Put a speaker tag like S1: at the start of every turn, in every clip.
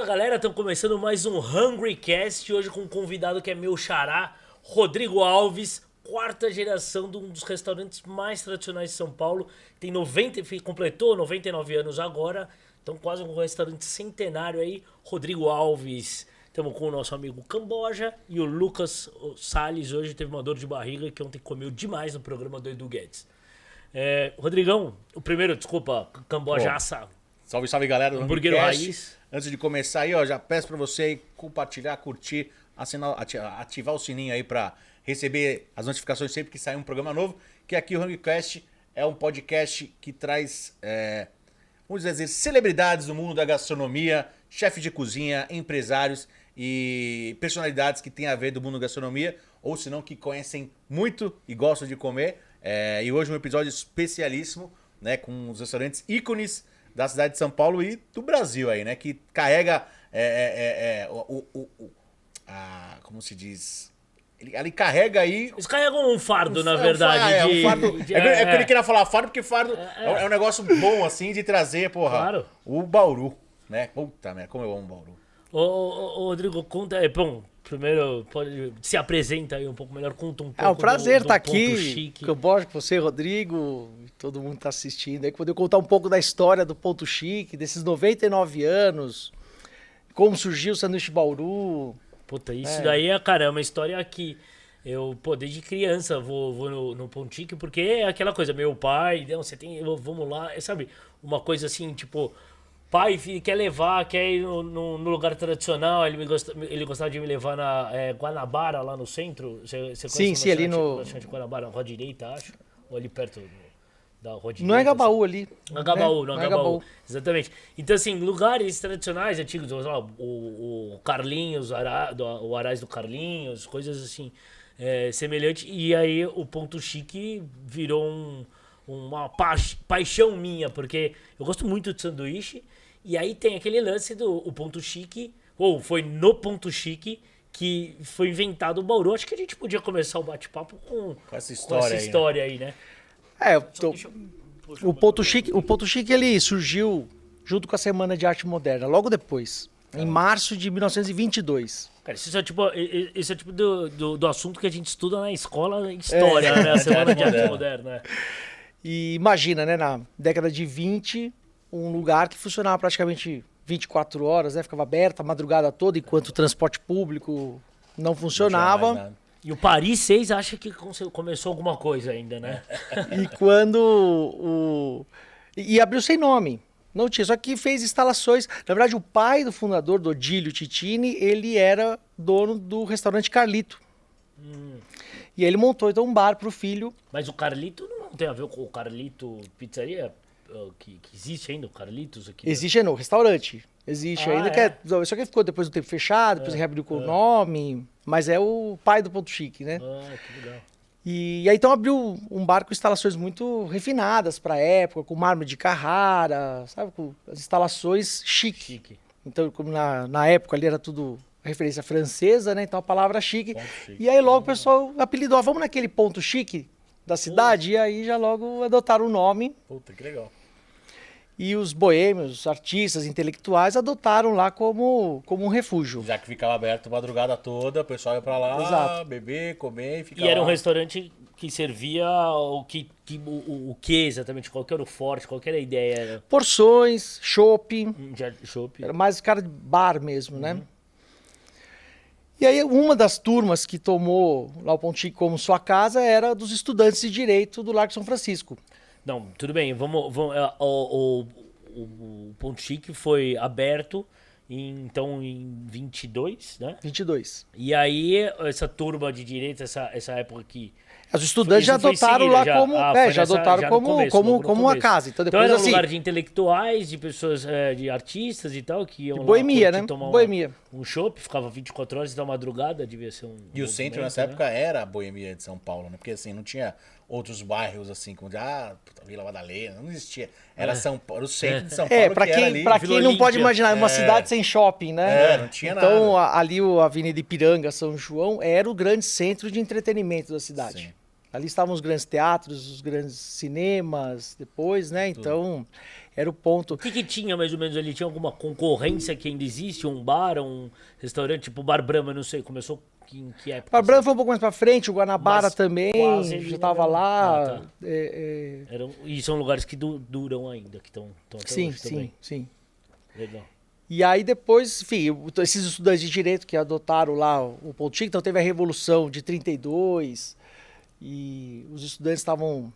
S1: Fala galera, estamos começando mais um Hungry Cast. Hoje com um convidado que é meu xará, Rodrigo Alves, quarta geração de um dos restaurantes mais tradicionais de São Paulo. Tem 90, completou 99 anos agora, então quase um restaurante centenário aí. Rodrigo Alves. Estamos com o nosso amigo Camboja e o Lucas Salles. Hoje teve uma dor de barriga que ontem comeu demais no programa do Edu Guedes. É, Rodrigão, o primeiro, desculpa, Camboja assa.
S2: Salve, salve galera do
S1: Hambúrguer Raiz.
S2: Antes de começar aí, ó, já peço pra você compartilhar, curtir, assinar, ati- ativar o sininho aí pra receber as notificações sempre que sair um programa novo. Que aqui o Hungrycast é um podcast que traz, é, vamos dizer, celebridades do mundo da gastronomia, chefes de cozinha, empresários e personalidades que têm a ver do mundo da gastronomia, ou se não, que conhecem muito e gostam de comer. É, e hoje um episódio especialíssimo, né, com os restaurantes ícones da cidade de São Paulo e do Brasil aí, né? Que carrega é, é, é, é, o, o- o- a- como se diz? Ele, ele carrega aí.
S1: Eles carregam um fardo, na
S2: É um
S1: verdade.
S2: fa- é,
S1: de-
S2: um fardo-
S1: de-
S2: é é
S1: é.
S2: ele queria falar fardo porque fardo é, é um negócio bom assim de trazer, porra.
S1: Claro.
S2: O Bauru, né? Puta merda, como eu amo o Bauru.
S1: Ô, ô, ô, Rodrigo, conta. É, bom, primeiro pode, se apresenta aí um pouco melhor, conta um pouco.
S3: É um prazer estar
S1: ponto
S3: aqui
S1: chique.
S3: com o Borges, com você, Rodrigo, todo mundo está assistindo aí, poder contar um pouco da história do Ponto Chique, desses 99 anos, como surgiu o Sanduíche Bauru.
S1: Puta, isso
S3: É.
S1: daí é, cara, é uma história que eu, pô, desde criança vou, vou no, no Pontique, porque é aquela coisa, meu pai, não, você tem, eu- vamos lá, é, sabe? Uma coisa assim, tipo, pai quer levar, quer ir no, no- no lugar tradicional, ele, me gosta, ele gostava de me levar na é, Guanabara, lá no centro. Você, você
S3: Sim,
S1: conhece o
S3: sim, ali no-
S1: restaurante Guanabara, na rua direita, acho, ou ali perto da rua direita.
S3: Não é
S1: assim.
S3: Gabaú ali.
S1: No Agabaú,
S3: né?
S1: no
S3: Não é
S1: Agabaú. Exatamente. Então, assim, lugares tradicionais, antigos, lá, o, o Carlinhos, Ara, do, o Arais do Carlinhos, coisas assim, é, semelhantes. E aí o Ponto Chique virou um- uma pa- paixão minha, porque eu gosto muito de sanduíche. E aí tem aquele lance do o Ponto Chique, ou foi no Ponto Chique que foi inventado o Bauru. Acho que a gente podia começar o bate-papo com,
S2: Com essa
S1: com
S2: história
S1: essa
S2: aí, né?
S1: aí, né?
S3: É, eu tô- o Ponto Chique, o Ponto Chique ele surgiu junto com a Semana de Arte Moderna, logo depois, em março de 1922.
S1: Cara, isso é tipo, isso é tipo do, do, do assunto que a gente estuda na escola história, né? A semana de arte
S2: Moderna.
S1: né?
S3: E imagina, né, na década de 20, um lugar que funcionava praticamente 24 horas, né, ficava aberto a madrugada toda, enquanto o transporte público não funcionava.
S1: E o Paris 6 acha que come- começou alguma coisa ainda, né?
S3: E quando o. E e abriu sem nome. Não tinha, só que fez instalações. Na verdade, o pai do fundador, do Odílio Titini, ele era dono do restaurante Carlito. E aí ele montou então um bar para o filho.
S1: Mas o Carlito não tem a ver com o Carlito Pizzaria, que, que existe ainda, o Carlitos aqui. né?
S3: Existe no restaurante. Existe
S1: Ah,
S3: ainda,
S1: é?
S3: que é, só que ficou depois do tempo fechado, depois reabriu com o nome. Mas é o pai do Ponto Chique, né?
S1: Ah, que legal.
S3: E, aí então abriu um bar com instalações muito refinadas para a época, com mármore de Carrara, sabe? Com as instalações chique.
S1: Chique.
S3: Então, como na, na época ali era tudo referência francesa, né? Então a palavra chique.
S2: Chique.
S3: E aí logo o pessoal apelidou, ah, vamos naquele ponto chique da cidade, e aí já logo adotaram o nome.
S2: Puta, que legal.
S3: E os boêmios, os artistas, intelectuais adotaram lá como, como um refúgio.
S2: Já que ficava aberto a madrugada toda, o pessoal ia pra lá,
S3: Exato.
S2: beber, comer e ficar
S1: E era um
S2: lá.
S1: restaurante que servia o que, que o, o, que exatamente? Qual que era o forte? Qual que era a ideia? Era
S3: Porções, chopp,
S1: um jar- chopp?
S3: Era mais cara de bar mesmo, né? E aí uma das turmas que tomou lá o Chique como sua casa era dos estudantes de Direito do Largo São Francisco.
S1: Não, tudo bem. Vamos, vamos é, o, o, o, o Ponto Chique foi aberto em, então em 22, né?
S3: 22.
S1: E aí essa turma de direito, essa, essa época que
S3: Os estudantes já adotaram
S1: seguida,
S3: lá
S1: já.
S3: como,
S1: Ah,
S3: é, já adotaram
S1: já
S3: como,
S1: começo,
S3: como, como uma casa. Então
S1: Então
S3: depois
S1: era um
S3: assim,
S1: lugar de intelectuais, de pessoas, é, de artistas e tal, que iam
S3: de boemia, né?
S1: tomar
S3: Boemia.
S1: um chopp, ficava 24 horas da madrugada, devia ser um
S2: E o centro
S1: movimento,
S2: nessa
S1: né?
S2: época era a boemia de São Paulo, né? Porque assim, não tinha outros bairros assim, como de, ah, puta, Vila Madalena, não existia. Era São Paulo, o centro de São Paulo
S3: É, pra
S2: que era
S3: quem,
S2: ali.
S3: pra quem não pode imaginar, uma
S2: É.
S3: cidade sem shopping, né?
S2: É, não tinha
S3: então,
S2: nada.
S3: a- ali o Avenida Ipiranga, São João, era o grande centro de entretenimento da cidade.
S2: Sim.
S3: Ali estavam os grandes teatros, os grandes cinemas, depois, né? Então, era o ponto.
S1: O que, que tinha mais ou menos ali? Tinha alguma concorrência que ainda existe? Um bar, um restaurante, tipo Bar Brahma, não sei, começou em que época?
S3: Bar Brahma foi um pouco mais pra frente, o Guanabara
S1: Mas
S3: também, já
S1: mesma-
S3: lá.
S1: Ah, tá.
S3: é, é,
S1: Eram, e são lugares que du- duram ainda, que estão
S3: sim, sim,
S1: também.
S3: sim.
S1: Legal.
S3: E aí depois, enfim, esses estudantes de direito que adotaram lá o chique, então teve a Revolução de 32 e os estudantes estavam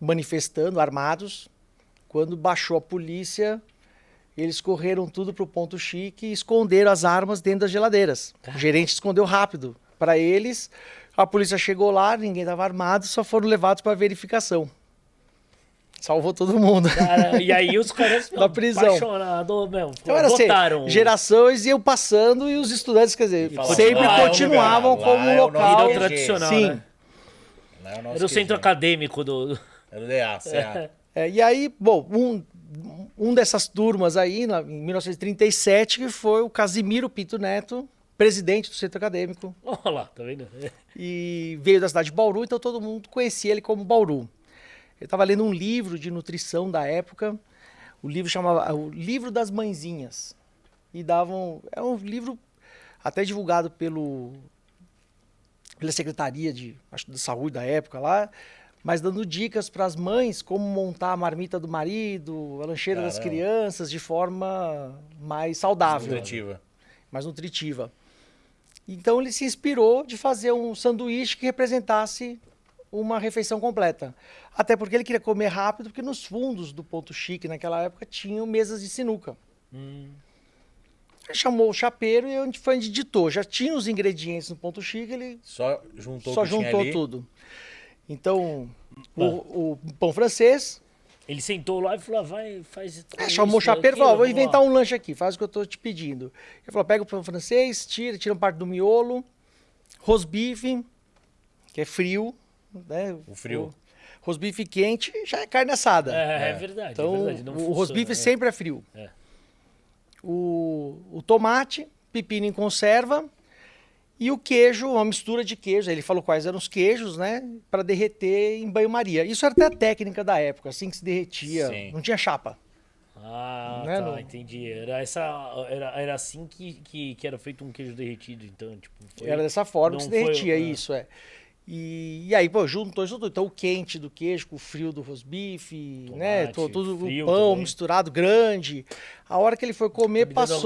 S3: manifestando armados. Quando baixou a polícia, eles correram tudo pro ponto chique e esconderam as armas dentro das geladeiras. O gerente escondeu rápido para eles. A polícia chegou lá, ninguém estava armado, só foram levados para verificação. Salvou todo mundo.
S1: Cara, e aí os caras
S3: Da prisão.
S1: apaixonados, meu,
S3: Então era assim, gerações iam passando e os estudantes, quer dizer, sempre
S2: "Lá é o
S3: continuavam como
S2: é o
S3: local.
S2: nosso
S1: Vida tradicional,
S3: Sim.
S1: né?
S2: Lá é o nosso
S1: Era o centro acadêmico do.
S2: Era o DA, CA.
S3: É, e aí, bom, um, um dessas turmas aí, na- em 1937, que foi o Casimiro Pinto Neto, presidente do centro acadêmico,
S1: Olha lá, tá vendo?
S3: e veio da cidade de Bauru, então todo mundo conhecia ele como Bauru. Eu estava lendo um livro de nutrição da época, o livro chamava O Livro das Mãezinhas. E davam. É um livro até divulgado pelo, pela Secretaria de, acho, de Saúde da época lá, mas dando dicas para as mães como montar a marmita do marido, a lancheira das
S2: Caramba.
S3: crianças de forma mais saudável
S2: Nutritiva.
S3: mais nutritiva. Então ele se inspirou de fazer um sanduíche que representasse uma refeição completa. Até porque ele queria comer rápido, porque nos fundos do Ponto Chique naquela época tinham mesas de sinuca.
S1: Hum,
S3: Ele chamou o chapeiro e onde foi onde ditou. Já tinha os ingredientes no Ponto Chique, ele
S2: Só juntou
S3: só juntou
S2: ali.
S3: Então, o, o pão francês,
S1: Ele sentou lá e falou: ah, vai, faz.
S3: É, chamou o chapeiro e falou: vou inventar
S1: lá."
S3: um lanche aqui, faz o que eu tô te pedindo. Ele falou: pega o pão francês, tira, tira uma parte do miolo, rosbife, que é frio, né?
S2: O frio.
S3: Rosbife quente já é carne assada.
S1: É, é
S2: É.
S1: verdade.
S3: então,
S1: é verdade,
S3: o
S1: funciona,
S3: rosbife
S1: é.
S3: sempre é frio.
S1: É.
S3: O, o tomate, pepino em conserva e o queijo, uma mistura de queijos. Ele falou quais eram os queijos, né? Para derreter em banho-maria. Isso era até a técnica da época, assim que se derretia.
S2: Sim.
S3: Não tinha chapa.
S1: Ah,
S3: Né,
S1: tá, entendi. Era, essa, era, era assim que, que, que era feito um queijo derretido, então, tipo. foi-
S3: Era dessa forma que se derretia,
S1: foi- é.
S3: isso, é. E, e aí, pô, juntou isso tudo. Então, o quente do queijo com o frio do rosbife, né?
S1: Tomate,
S3: to- Tudo, o pão
S1: também.
S3: misturado, grande. A hora que ele foi comer,
S1: água na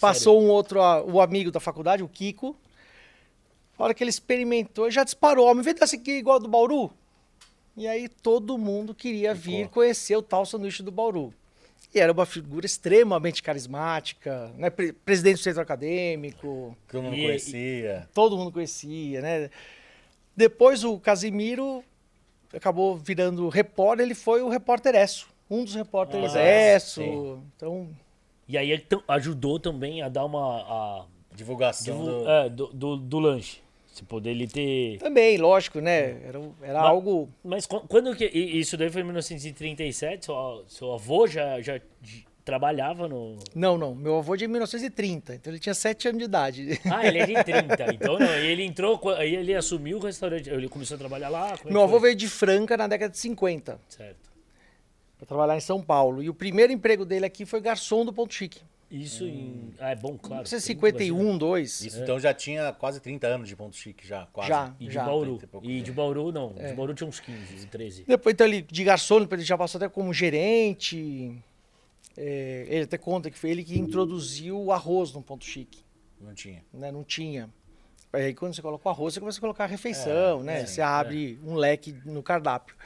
S3: passou, passou um outro, ah, o amigo da faculdade, o Kiko. A hora que ele experimentou, ele já disparou. Ó, Me vê desse aqui igual do Bauru. E aí todo mundo queria vir conhecer o tal sanduíche do Bauru. E era uma figura extremamente carismática, né? Pre- presidente do centro acadêmico,
S2: Todo mundo
S1: E-
S2: conhecia.
S3: todo mundo conhecia, né? Depois o Casimiro acabou virando repórter, ele foi o repórter Esso, um dos repórteres
S1: Ah,
S3: Esso.
S2: sim.
S3: Então,
S1: E aí ajudou também a dar uma. A,
S2: Divulgação
S1: divu-
S2: do...
S1: é, do, do, do lanche. Se poder ele ter.
S3: também, lógico, né? Era, era
S1: Mas-
S3: algo.
S1: Mas qu- quando que. Isso daí foi em 1937, seu, seu avô já, já trabalhava no.
S3: Não, não. Meu avô é de 1930, então ele tinha 7 anos de idade.
S1: Ah, ele é de 30. Então não, e ele entrou, ele assumiu o restaurante. Ele começou a trabalhar lá. é
S3: Meu avô
S1: foi?
S3: veio de Franca na década de 50
S1: Certo.
S3: Para trabalhar em São Paulo. E o primeiro emprego dele aqui foi garçom do Ponto Chique.
S1: Isso em. Ah, é bom, claro. Tem muito
S3: 51, 2.
S2: Isso então já tinha quase 30 anos de ponto chique já, quase.
S3: Já.
S1: E de
S3: Já.
S1: Bauru.
S2: 30 e
S1: E de. Bauru, não. De Bauru tinha uns 15, 13.
S3: Depois, então, ele de garçom, depois ele já passou até como gerente. É, ele até conta que foi ele que introduziu o arroz no Ponto Chique.
S2: Não tinha.
S3: né? Não tinha. Aí quando você coloca o arroz, você começa a colocar a refeição,
S2: É,
S3: né?
S2: é,
S3: você abre um leque no cardápio.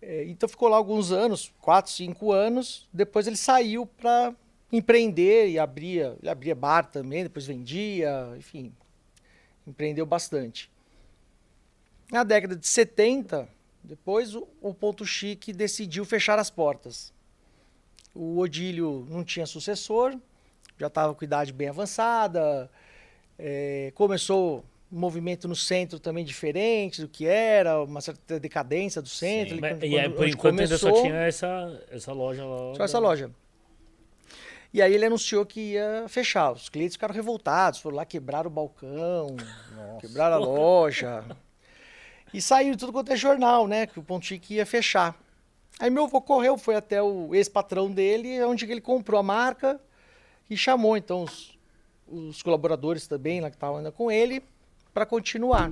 S3: É, então ficou lá alguns anos, quatro, cinco anos. Depois ele saiu para empreender e abria, ele abria bar também, depois vendia, enfim, empreendeu bastante. Na década de 70, depois o, o Ponto Chique decidiu fechar as portas. O Odílio não tinha sucessor, já estava com idade bem avançada, é, começou movimento no centro também diferente do que era, uma certa decadência do centro.
S2: Sim.
S3: ali quando-
S1: e aí, por enquanto ainda só
S3: começou,
S1: tinha essa, essa loja lá.
S3: só essa loja. E aí ele anunciou que ia fechar. Os clientes ficaram revoltados, foram lá quebrar o balcão,
S2: Nossa.
S3: quebrar a loja. E saiu tudo quanto é jornal, né? Que o Ponto Chique ia fechar. Aí meu avô correu, foi até o ex-patrão dele, onde ele comprou a marca e chamou então os, os colaboradores também lá que estavam ainda com ele para continuar.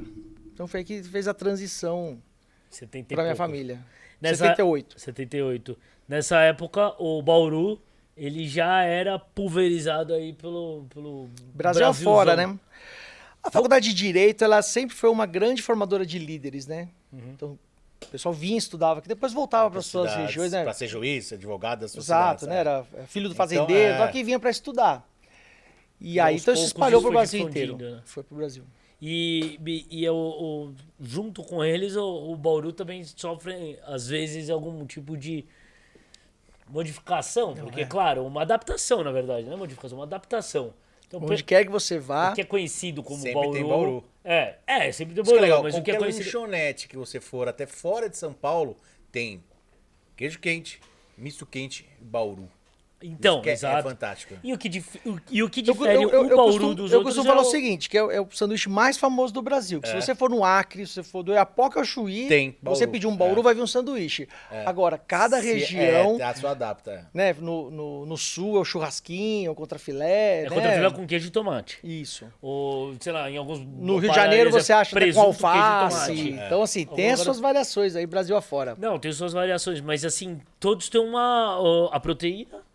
S3: Então foi aí que fez a transição
S1: 70
S3: para minha família.
S1: Nessa-
S3: 78.
S1: 78. Nessa época, o Bauru, ele já era pulverizado aí pelo, pelo
S3: Brasil
S1: Brasilzão.
S3: afora, né? A faculdade de Direito, ela sempre foi uma grande formadora de líderes, né?
S1: Uhum.
S3: Então, o pessoal vinha, estudava, que depois voltava para suas regiões, né?
S2: Pra ser juiz, advogado das
S3: Exato,
S2: cidades,
S3: né?
S2: é.
S3: Era filho do
S2: Então,
S3: fazendeiro,
S2: é.
S3: então quem vinha para estudar. E,
S1: E
S3: aí, então
S1: poucos
S3: espalhou pro
S1: foi
S3: Brasil inteiro.
S1: né?
S3: Foi pro Brasil.
S1: E, e, e o, o- junto com eles, o, o Bauru também sofre, às vezes, algum tipo de modificação. porque,
S3: é.
S1: claro, uma adaptação, na verdade, não é modificação, uma adaptação. Então,
S3: Onde quer que você vá,
S1: o que é conhecido como
S2: Sempre
S1: Bauru,
S2: tem Bauru.
S1: É, é, sempre tem
S2: Isso que é
S1: Bauru,
S2: legal.
S1: mas o que é conhecido...
S2: lanchonete que você for até fora de São Paulo, tem queijo quente, misto quente e Bauru.
S1: Então,
S2: é- é
S1: exato.
S2: fantástico.
S1: E o que, dif- o- e o que
S3: Eu,
S1: difere
S3: eu, eu,
S1: o
S3: eu
S1: Bauru
S3: costumo,
S1: dos
S3: eu
S1: outros
S3: costumo
S1: é
S3: falar o
S1: o-
S3: seguinte, que é, o- é o sanduíche mais famoso do Brasil. Se você for no Acre, se você for do Iapoca ao Chuí,
S2: Tem
S3: você
S2: Bauru.
S3: pedir um Bauru,
S2: É.
S3: vai vir um sanduíche. Agora, cada
S2: Se-
S3: região,
S2: É, a sua adapta. é.
S3: né, no, no, no sul é o churrasquinho, é o contrafilé,
S1: É
S3: né?
S1: contra com queijo e tomate.
S3: Isso.
S1: Ou, sei lá, em alguns
S3: No Rio de Janeiro você acha até com alface. Então, assim, tem as suas variações aí, Brasil afora.
S1: Não, tem suas variações, mas assim, todos têm uma. a proteína, o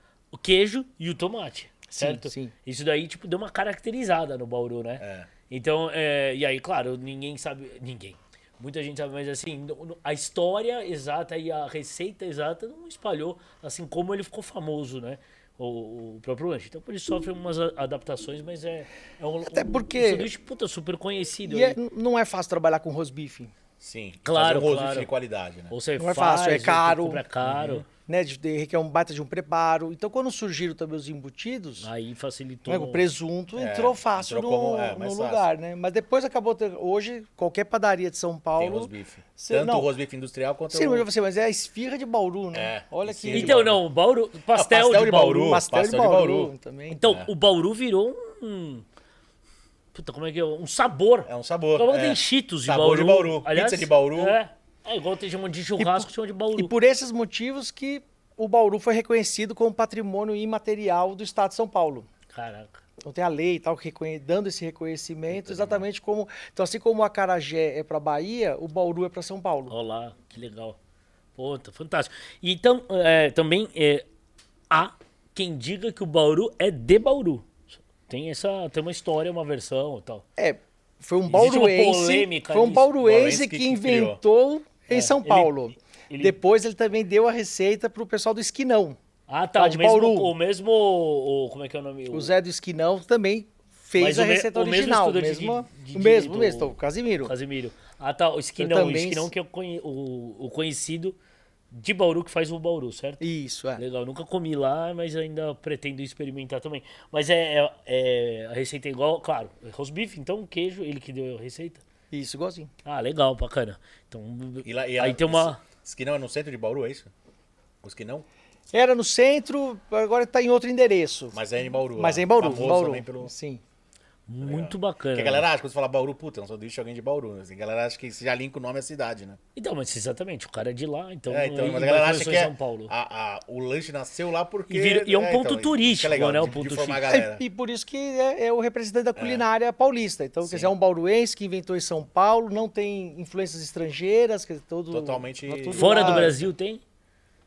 S1: queijo e o tomate.
S3: Sim,
S1: Certo?
S3: sim.
S1: Isso daí, tipo, deu uma caracterizada no Bauru, né?
S2: É.
S1: Então, é, e aí, claro, ninguém sabe. Ninguém. Muita gente sabe, mas assim, a história exata e a receita exata não espalhou, assim como ele ficou famoso, né? O, o próprio lanche. Então, por isso sofre umas adaptações, mas é, é um,
S3: Até porque-
S1: um sanduíche, puta, super conhecido.
S3: E é- não é fácil trabalhar com rosbife,
S2: Sim.
S1: Claro,
S2: Fazer um rosto
S1: claro.
S2: de qualidade, né?
S1: Ou você
S3: Não é
S1: faz,
S3: fácil, é
S1: ou você
S3: caro.
S1: compra caro.
S3: Né? De, de, requer um baita de um preparo. Então, quando surgiram também os embutidos,
S1: Aí facilitou.
S3: né, o presunto
S2: É,
S3: entrou fácil
S2: entrou
S3: no,
S2: como- é,
S3: no lugar, né? Mas depois acabou ter, hoje qualquer padaria de São
S2: Tem
S3: Paulo,
S2: rosbife.
S3: Você-
S2: Tanto
S3: não.
S2: o rosbife industrial quanto
S3: sim,
S2: o...
S3: mas você, mas é a esfirra de Bauru, né?
S2: É,
S3: Olha que
S2: de
S1: Então, não, o Bauru, pastel,
S2: pastel
S1: de
S2: de
S1: Bauru.
S2: Bauru.
S3: pastel,
S2: pastel
S3: de
S2: de
S3: Bauru,
S2: Bauru.
S3: também.
S1: Então,
S2: É.
S1: o Bauru virou um. Puta, como é que é? Um sabor.
S2: É um sabor.
S1: Como
S2: é.
S1: tem cheetos de
S2: Sabor
S1: Bauru.
S2: de Bauru,
S1: Aliás,
S2: pizza de Bauru.
S1: É, é igual tem chama de churrasco, chama de Bauru.
S3: E por esses motivos que o Bauru foi reconhecido como patrimônio imaterial do Estado de São Paulo.
S1: Caraca.
S3: Então tem a lei e tal, dando esse reconhecimento, exatamente como. Então, assim como o Acarajé é para Bahia, o Bauru é para São Paulo.
S1: Olha lá, que legal. Puta, fantástico. E então, é, também é, há quem diga que o Bauru é de Bauru. Tem essa, tem uma história, uma versão e tal.
S3: É, foi um
S1: Existe uma
S3: bauruense,
S1: polêmica
S3: foi um bauruense
S2: Bauruense
S3: que,
S2: que
S3: inventou em
S1: É,
S3: São
S1: ele-
S3: Paulo.
S1: ele-
S3: Depois ele também deu a receita pro pessoal do Esquinão.
S1: Ah, tá.
S3: Lá
S1: O
S3: de
S1: mesmo,
S3: Bauru.
S1: o mesmo. o- como é que é o nome?
S3: O Zé do Esquinão também fez
S1: Mas
S3: a
S1: o
S3: receita
S1: o
S3: original.
S1: estudante
S3: mesmo,
S1: de- de
S3: o mesmo, o mesmo, o Casimiro.
S1: Casimiro. Ah, tá. O Esquinão.
S3: Eu
S1: O
S3: também-
S1: Esquinão que é o, conhe- o, o conhecido de Bauru, que faz o Bauru, certo?
S3: Isso, é.
S1: Legal. Nunca comi lá, mas ainda pretendo experimentar também. Mas é, é- é- a receita é igual, claro. É rosbife, então queijo, ele que deu a receita.
S3: Isso, igualzinho.
S1: Ah, legal, bacana. Então,
S2: E lá, e
S1: aí
S2: a-
S1: tem uma...
S2: Esquinão é no centro de Bauru, é isso? O Esquinão?
S3: Era no centro, agora está em outro endereço.
S2: Mas é em Bauru.
S3: Mas
S2: lá.
S3: é em Bauru,
S2: Famoso
S3: Bauru.
S2: também pelo...
S3: Sim.
S1: Muito bacana.
S2: Porque a galera acha, quando você fala Bauru, puta, é um sanduíche de alguém de Bauru. Assim, a galera acha que você já linka o nome à cidade, né?
S1: Então, mas exatamente, o cara é de lá, então...
S2: é, então, mas a galera acha que
S1: em
S2: é,
S1: São Paulo.
S2: a, a- o lanche nasceu lá porque...
S1: E vira- e é um
S2: então,
S1: ponto
S2: que
S1: turístico,
S2: legal,
S1: né, o
S2: de-
S1: ponto
S2: de formar a
S1: chique.
S2: galera.
S3: E por isso que é, é o representante da culinária paulista. Então, quer
S2: Sim.
S3: dizer, é um bauruense que inventou em São Paulo, não tem influências estrangeiras, quer dizer, todo,
S2: Totalmente-
S3: tá tudo
S1: Fora
S3: lá.
S1: do Brasil tem?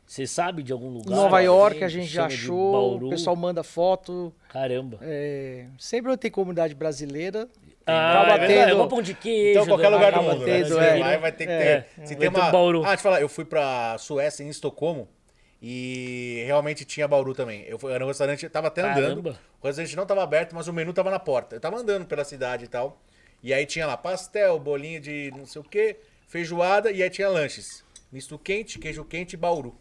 S1: Você sabe de algum lugar?
S3: Nova
S1: Alguém
S3: York a gente já achou,
S1: Bauru?
S3: o pessoal manda foto.
S1: Caramba.
S3: é, sempre onde tem comunidade brasileira.
S1: Ah,
S3: Acaba
S1: é
S3: tendo-
S1: é uma pão de queijo.
S2: Então, qualquer lugar do mundo, né?
S3: tendo,
S2: Você
S3: é.
S2: vai, ter que
S1: É.
S2: ter. Se
S1: É.
S2: tem
S1: Vai ter
S2: uma...
S1: Bauru.
S2: Ah, deixa eu falar, eu fui pra Suécia, em Estocolmo, e realmente tinha Bauru também. Eu fui, era um restaurante, eu tava até andando,
S1: Caramba.
S2: o restaurante não tava aberto, mas o menu tava na porta. Eu tava andando pela cidade e tal, e aí tinha lá pastel, bolinho de não sei o que, feijoada, e aí tinha lanches. Misto quente, queijo quente e Bauru,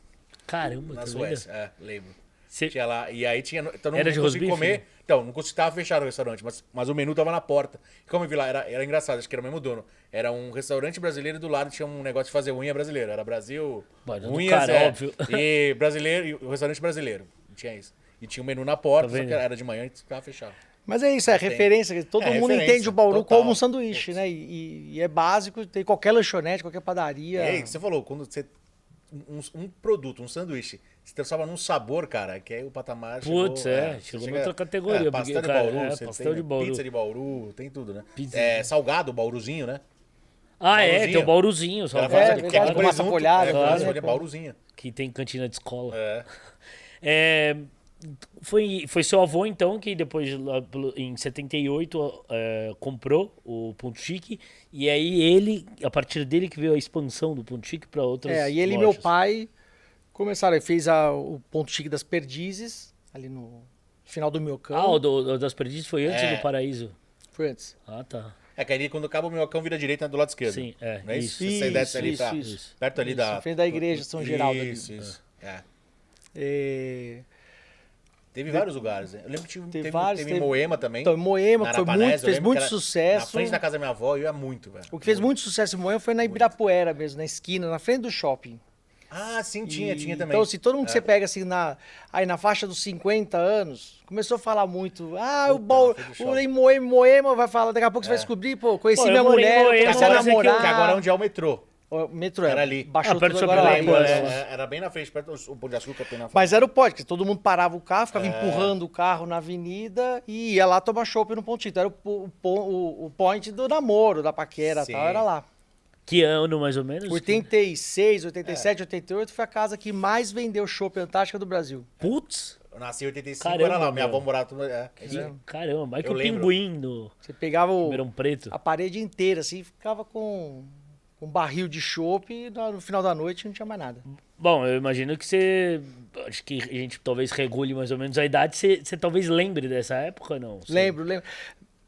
S1: Caramba,
S2: na
S1: tá?
S2: Suécia. É, lembro.
S1: Cê-
S2: Tinha lá, e aí tinha. Então não,
S1: Era
S2: não
S1: de
S2: consegui comer. Então, não consegui, tava fechado o restaurante, mas, mas o menu tava na porta. E como eu vi lá, era, era engraçado, acho que era o mesmo dono. Era um restaurante brasileiro e do lado tinha um negócio de fazer unha brasileiro. Era Brasil. Unhas,
S1: cara,
S2: é,
S1: óbvio.
S2: E brasileiro, e o restaurante brasileiro. Tinha isso. E tinha um menu na porta,
S1: Tá
S2: só que era de manhã e ficava fechado.
S3: Mas é isso, é
S2: Tem.
S3: referência. Todo
S2: É,
S3: mundo
S2: referência,
S3: entende o Bauru
S2: total.
S3: como um sanduíche, né? E, e é básico, tem qualquer lanchonete, qualquer padaria.
S2: É, isso que você falou, quando você. Um, um produto, um sanduíche, se transforma num sabor, cara, que aí o patamar
S1: Putz,
S2: chegou,
S1: é,
S2: você
S1: chegou
S2: chega-
S1: noutra categoria,
S2: É, pastel
S1: porque,
S2: de
S1: cara,
S2: Bauru,
S1: é,
S2: você
S1: pastel
S2: tem
S1: de Bauru.
S2: pizza de Bauru, tem tudo, né?
S1: Pizza
S2: é, salgado, Bauruzinho, né?
S1: Ah, é,
S2: Bauruzinho.
S1: tem o Bauruzinho,
S2: Ela
S3: É, com
S2: presunto,
S3: folhada,
S2: é, com
S1: claro,
S2: folhada. Bauruzinho.
S1: que tem cantina de escola.
S2: É.
S1: É, foi, foi seu avô, então, que depois, em 78, é, comprou o Ponto Chique. E aí ele, a partir dele, que veio a expansão do Ponto Chique para outras
S3: É, e ele e meu
S1: lojas.
S3: pai começaram, ele fez a- o ponto chique das perdizes, ali no final do Miocão.
S1: Ah, o do- das Perdizes foi antes
S2: É.
S1: do Paraíso.
S3: Foi antes.
S1: Ah, tá.
S2: É que ali quando acaba o minhocão vira direita do lado esquerdo.
S1: Sim, é,
S2: Não é isso?
S3: isso.
S2: Você desce ali,
S3: Isso,
S2: tá?
S3: isso.
S2: Perto ali
S3: Isso,
S2: da.
S3: frente da igreja São Geraldo ali.
S2: Isso, isso. É.
S3: É,
S2: Teve vários lugares. né? Eu lembro que tive,
S3: Teve
S2: teve,
S3: vários,
S2: teve,
S3: teve-
S2: Moema também.
S3: Então, Moema foi muito, fez muito
S2: que
S3: sucesso.
S2: Na frente da casa da minha avó, eu ia muito, velho.
S3: O que fez muito sucesso em Moema foi na Ibirapuera mesmo, na esquina, na frente do shopping.
S2: Ah, sim, tinha,
S3: E-
S2: tinha também.
S3: Então, se todo mundo que
S2: É.
S3: você pega assim na, aí na faixa dos 50 anos, começou a falar muito. Ah, o,
S2: Puta, foi do
S3: o em Moema, Moema vai falar, daqui a pouco você vai descobrir, pô, conheci
S1: Pô,
S3: minha mulher,
S1: Moema,
S3: comecei a
S1: é que-
S3: namorar.
S2: que agora é onde é o metrô.
S3: O metrô é,
S2: Era ali.
S3: Baixou
S1: Ah, perto
S3: tudo
S1: do
S3: agora lá.
S1: Shopping
S2: Lembra,
S1: Lembra,
S2: é, era bem na frente, perto do o Pão de Açúcar tem na frente.
S3: Mas era o pódio, que todo mundo parava o carro, ficava
S2: É.
S3: empurrando o carro na avenida e ia lá tomar chopp no pontinho. Era o, o, o, o point do namoro, da paquera e
S2: Sim.
S3: tal, era lá.
S1: Que ano, mais ou menos?
S3: 86, 87,
S2: É.
S3: 88 foi a casa que mais vendeu chopp Antártica do Brasil.
S1: Putz,
S2: Eu nasci em 85,
S1: Caramba,
S2: era lá. Minha avó morava tudo. É, é aí.
S1: caramba, mais que o
S2: lembro.
S1: pinguim no
S3: Você pegava o,
S1: Ribeirão Preto.
S3: a parede inteira, assim, ficava com um barril de chopp e no final da noite não tinha mais nada.
S1: Bom, eu imagino que você. Acho que a gente talvez regule mais ou menos a idade. Você, você talvez lembre dessa época, não? Você-
S3: Lembro, lembro.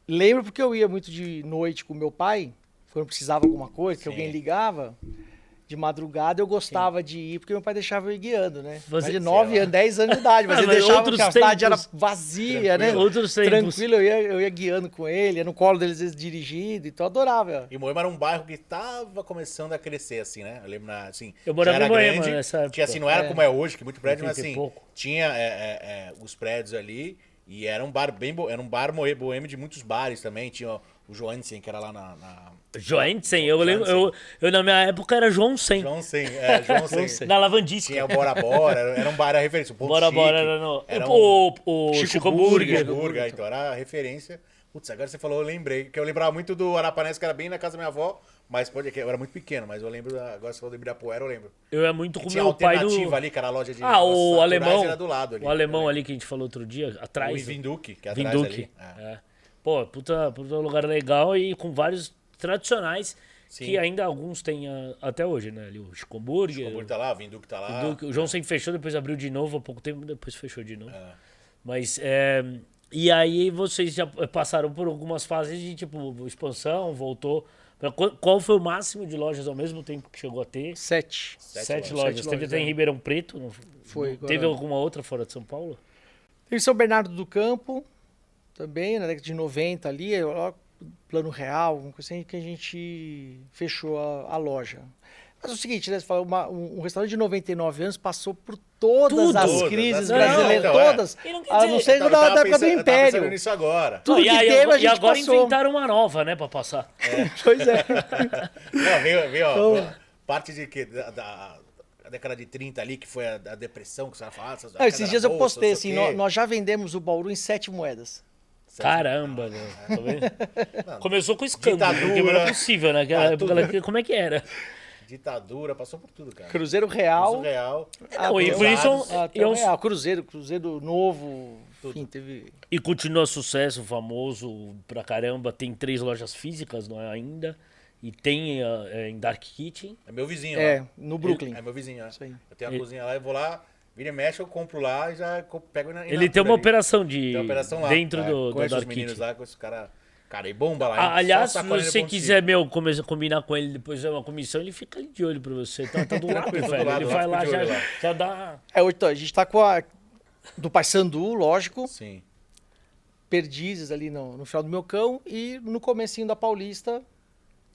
S3: Lembro porque eu ia muito de noite com meu pai, quando precisava de alguma coisa, que
S2: Sim.
S3: alguém ligava. De madrugada eu gostava de ir, porque meu pai deixava eu ir guiando, né?
S1: Você-
S3: de 9 anos, 10 anos de idade, mas
S1: Ah,
S3: ele deixava
S1: outros
S3: que a cidade era vazia, né?
S2: Tranquilo.
S1: Outros tempos.
S3: Tranquilo, eu ia, eu ia guiando com ele, ia no colo deles às vezes, dirigindo, então eu adorava.
S2: E Moema era um bairro que tava começando a crescer, assim, né? Eu lembro, na, assim,
S1: Eu morava em Moema
S2: grande,
S1: nessa época.
S2: Tinha, assim, não era
S3: É.
S2: como é hoje, que muito prédio, mas
S1: 80
S2: assim,
S1: pouco.
S2: tinha é, é, é, os prédios ali e era um bar bem, bo- era um bar boêmio de muitos bares também, tinha o Johansen, que era lá na... na...
S1: Joansen, eu lembro. Eu, eu na minha época era João Sen.
S2: João Sen, é, João Sen.
S1: Na Lavandisca.
S2: Tinha o Bora Bora, era- era um bar, era referência, o Ponto
S1: Bora
S2: Chique,
S1: Bora era no.
S2: era
S1: o,
S2: um-
S1: o,
S3: Chico
S1: Chico
S3: Burger.
S1: Burger.
S2: Burger, então era a referência. Putz, agora você falou, eu lembrei. Que eu lembrava muito do Arapanés, que era bem na casa da minha avó, mas pode que eu era muito pequeno, mas eu lembro, agora você falou do Ibirapuera, eu lembro.
S1: Eu ia muito com
S2: Tinha
S1: meu pai
S2: ali, que era a loja de
S1: Ah, o alemão.
S2: era do lado ali.
S1: O alemão ali que a gente falou outro dia, atrás.
S2: O Vinduque, que é atrás
S1: Vinduque.
S2: ali. É.
S1: É. Pô, puta, puta lugar legal e com vários tradicionais
S2: Sim.
S1: que ainda alguns têm ah, até hoje, né? Ali o Chico Burger.
S2: O Burger tá lá, o Vinduque tá lá.
S1: Vinduque. O João sempre fechou, depois abriu de novo há pouco tempo, depois fechou de novo.
S2: É.
S1: Mas é, E aí vocês já passaram por algumas fases de tipo expansão, voltou. Pra Qual foi o máximo de lojas ao mesmo tempo que chegou a ter?
S3: Sete.
S1: Sete,
S2: Sete
S1: lojas.
S3: Sete
S1: Teve
S3: lojas,
S1: até em
S3: é.
S1: Ribeirão Preto. não-
S3: Foi,
S1: não-
S3: agora-
S1: Teve alguma outra fora de São Paulo?
S3: Em São Bernardo do Campo, também, na década de 90 ali, ó, plano real, uma coisa assim que a gente fechou a, a loja. Mas é o seguinte, né? Você fala, uma- um, um restaurante de 99 anos passou por todas
S1: Tudo.
S3: as crises brasileiras,
S2: Não, então, é.
S3: todas.
S1: E não
S3: A não
S1: dizer-
S3: ser
S2: Eu
S3: da, da época do
S2: eu
S3: Império.
S2: nisso agora.
S3: Tudo
S1: e,
S3: que
S1: aí,
S3: teve, a
S1: e
S3: gente
S1: agora
S3: passou.
S1: inventaram uma nova, né, pra passar.
S3: Pois é.
S2: Não, veio, ó,
S3: Então-
S2: parte de que da, da- da década de 30 ali, que foi a, a depressão que você fala. essas-
S3: Não, esses dias eu
S2: bolsa,
S3: postei
S2: não
S3: assim,
S2: sei o
S3: nó-
S2: quê.
S3: nós já vendemos o Bauru em sete moedas.
S1: Caramba, né? Tá Começou com escândalo,
S2: Ditadura.
S1: porque não era possível, né? Naquela
S2: Ah,
S1: época, ela- como é que era?
S2: Ditadura, passou por tudo, cara.
S3: Cruzeiro Real.
S2: Surreal.
S3: Ah,
S1: Não, e
S3: Cruzeiro-
S1: por isso,
S2: Cruzados,
S3: Ah, até
S1: eu-
S3: o Real, Cruzeiro, Cruzeiro novo, enfim, teve...
S1: E continua sucesso, famoso pra caramba. Tem três lojas físicas, não é ainda? E tem ah, é, em Dark Kitchen.
S2: É meu vizinho
S3: É,
S2: lá.
S3: no Brooklyn.
S2: É meu vizinho, é.
S3: Isso aí.
S2: Eu tenho a
S1: Ele-
S2: cozinha lá, eu vou lá, vira e mexe, eu compro lá e já pego na
S1: Ele tem uma
S2: ali.
S1: operação de
S2: Tem uma operação lá.
S1: dentro
S2: é.
S1: do, do
S2: Conheço os
S1: Dark
S2: meninos
S1: Kitchen.
S2: lá, com esses caras... Cara, e bomba lá?
S1: Ah, aliás, se você
S2: ponto
S1: quiser, meu, começar a combinar com ele depois de uma comissão, ele fica ali de olho pra você. Tá, tá do lado,
S2: do
S1: velho.
S2: lado,
S1: ele
S2: lá,
S1: vai lá, já,
S2: lá.
S1: já dá.
S3: É, então, a gente tá com a do Paysandu, lógico,
S2: Sim.
S3: Perdizes ali no, no final do meu cão e no comecinho da Paulista,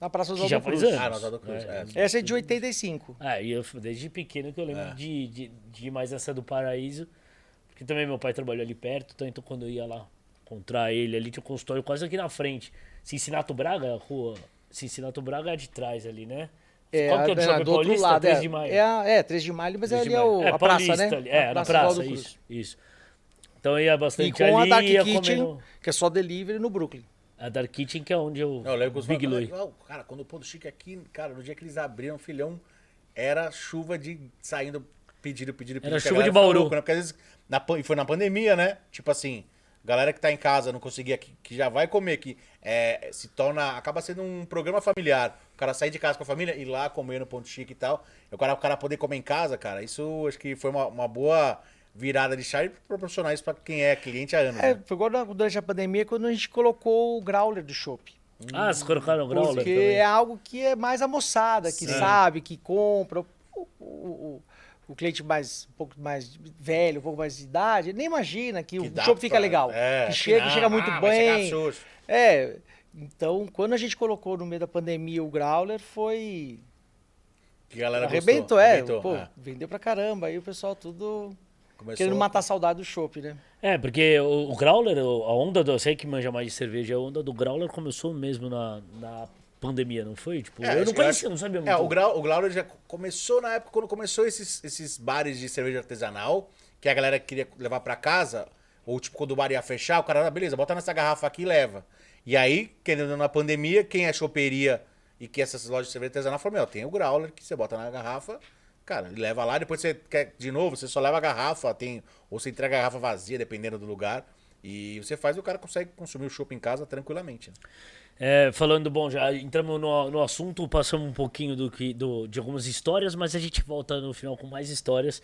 S3: na Praça Oswaldo
S1: faz
S3: Cruz.
S1: anos.
S2: Ah, Oswaldo Cruz, é.
S3: Essa é de 85.
S1: Ah, e eu desde pequeno que eu lembro
S2: É.
S1: de, de, de mais essa do Paraíso. Porque também meu pai trabalhou ali perto, então, então quando eu ia lá encontrar ele ali, tinha um consultório quase aqui na frente. Cincinato Braga, rua. Cincinato Braga é de trás ali, né?
S3: É,
S1: Qual que é do
S3: a-
S1: Shopping
S3: do outro
S1: Paulista?
S3: lado,
S1: 3
S3: é,
S1: de maio.
S3: É, a- é, 3 de maio, mas
S1: 3 de
S3: ali é, o,
S1: É,
S3: a praça,
S1: Paulista
S3: né?
S1: ali. É,
S3: A
S1: na
S3: Praça
S1: praça, isso, isso. Então ia
S3: E
S1: bastante
S3: com a
S1: ali,
S3: Dark
S1: ia
S3: Kitchen,
S1: comendo...
S3: que é só delivery no Brooklyn.
S1: A Dark Kitchen, que é onde eu...
S2: Eu lembro que os
S1: Big
S2: falavam,
S1: Louie.
S2: "Ah, Cara, quando o Ponto Chique aqui, cara, no dia que eles abriram, filhão, era chuva de saindo, pedido, pedido, pedido.
S1: Era chuva de Bauru.
S2: louca, né? Porque às vezes, na, e foi na pandemia, né? Tipo assim, galera que tá em casa, não conseguia, que, que já vai comer, que é, se torna, acaba sendo um programa familiar. O cara sair de casa com a família, ir lá comer no Ponto Chique e tal. E o cara, o cara poder comer em casa, cara, isso acho que foi uma, uma boa virada de chave e proporcionar isso pra quem é cliente há anos.
S3: É,
S2: né?
S3: foi igual durante a pandemia quando a gente colocou o growler do shopping.
S1: Ah, vocês colocaram o growler
S3: Porque
S1: também.
S3: é algo que é mais a moçada, que
S1: Sim.
S3: sabe, que compra. O, o- o- o cliente mais, um pouco mais velho, um pouco mais de idade, nem imagina que,
S2: Que
S3: o show fica legal.
S2: é,
S3: que chega,
S2: não,
S3: chega muito
S2: ah,
S3: bem. É, então quando a gente colocou no meio da pandemia o growler foi
S2: Que a galera
S3: arrebentou,
S2: gostou,
S3: é,
S2: arrebentou,
S3: pô,
S2: é.
S3: vendeu pra caramba, aí o pessoal tudo
S2: Começou-
S3: querendo matar a saudade do chopp, né?
S1: É, porque o, o Growler, a onda do. Eu sei que manja mais de cerveja, a onda do Growler começou mesmo na, na pandemia, não foi? Tipo,
S2: É,
S1: eu não conhecia,
S2: acho-
S1: não sabia muito.
S2: É, o, Grau, o Glauber já começou na época quando começou esses, esses bares de cerveja artesanal, que a galera queria levar pra casa, ou tipo, quando o bar ia fechar, o cara, ah, beleza, bota nessa garrafa aqui e leva. E aí, querendo na pandemia, quem é choperia e que essas lojas de cerveja artesanal falaram, meu, tem o Growler que você bota na garrafa, cara, leva lá, depois você quer de novo, você só leva a garrafa, tem, ou você entrega a garrafa vazia, dependendo do lugar, e você faz e o cara consegue consumir o chopp em casa tranquilamente. né?
S1: É, falando, bom, já entramos no, no assunto, passamos um pouquinho do que, do, de algumas histórias, mas a gente volta no final com mais histórias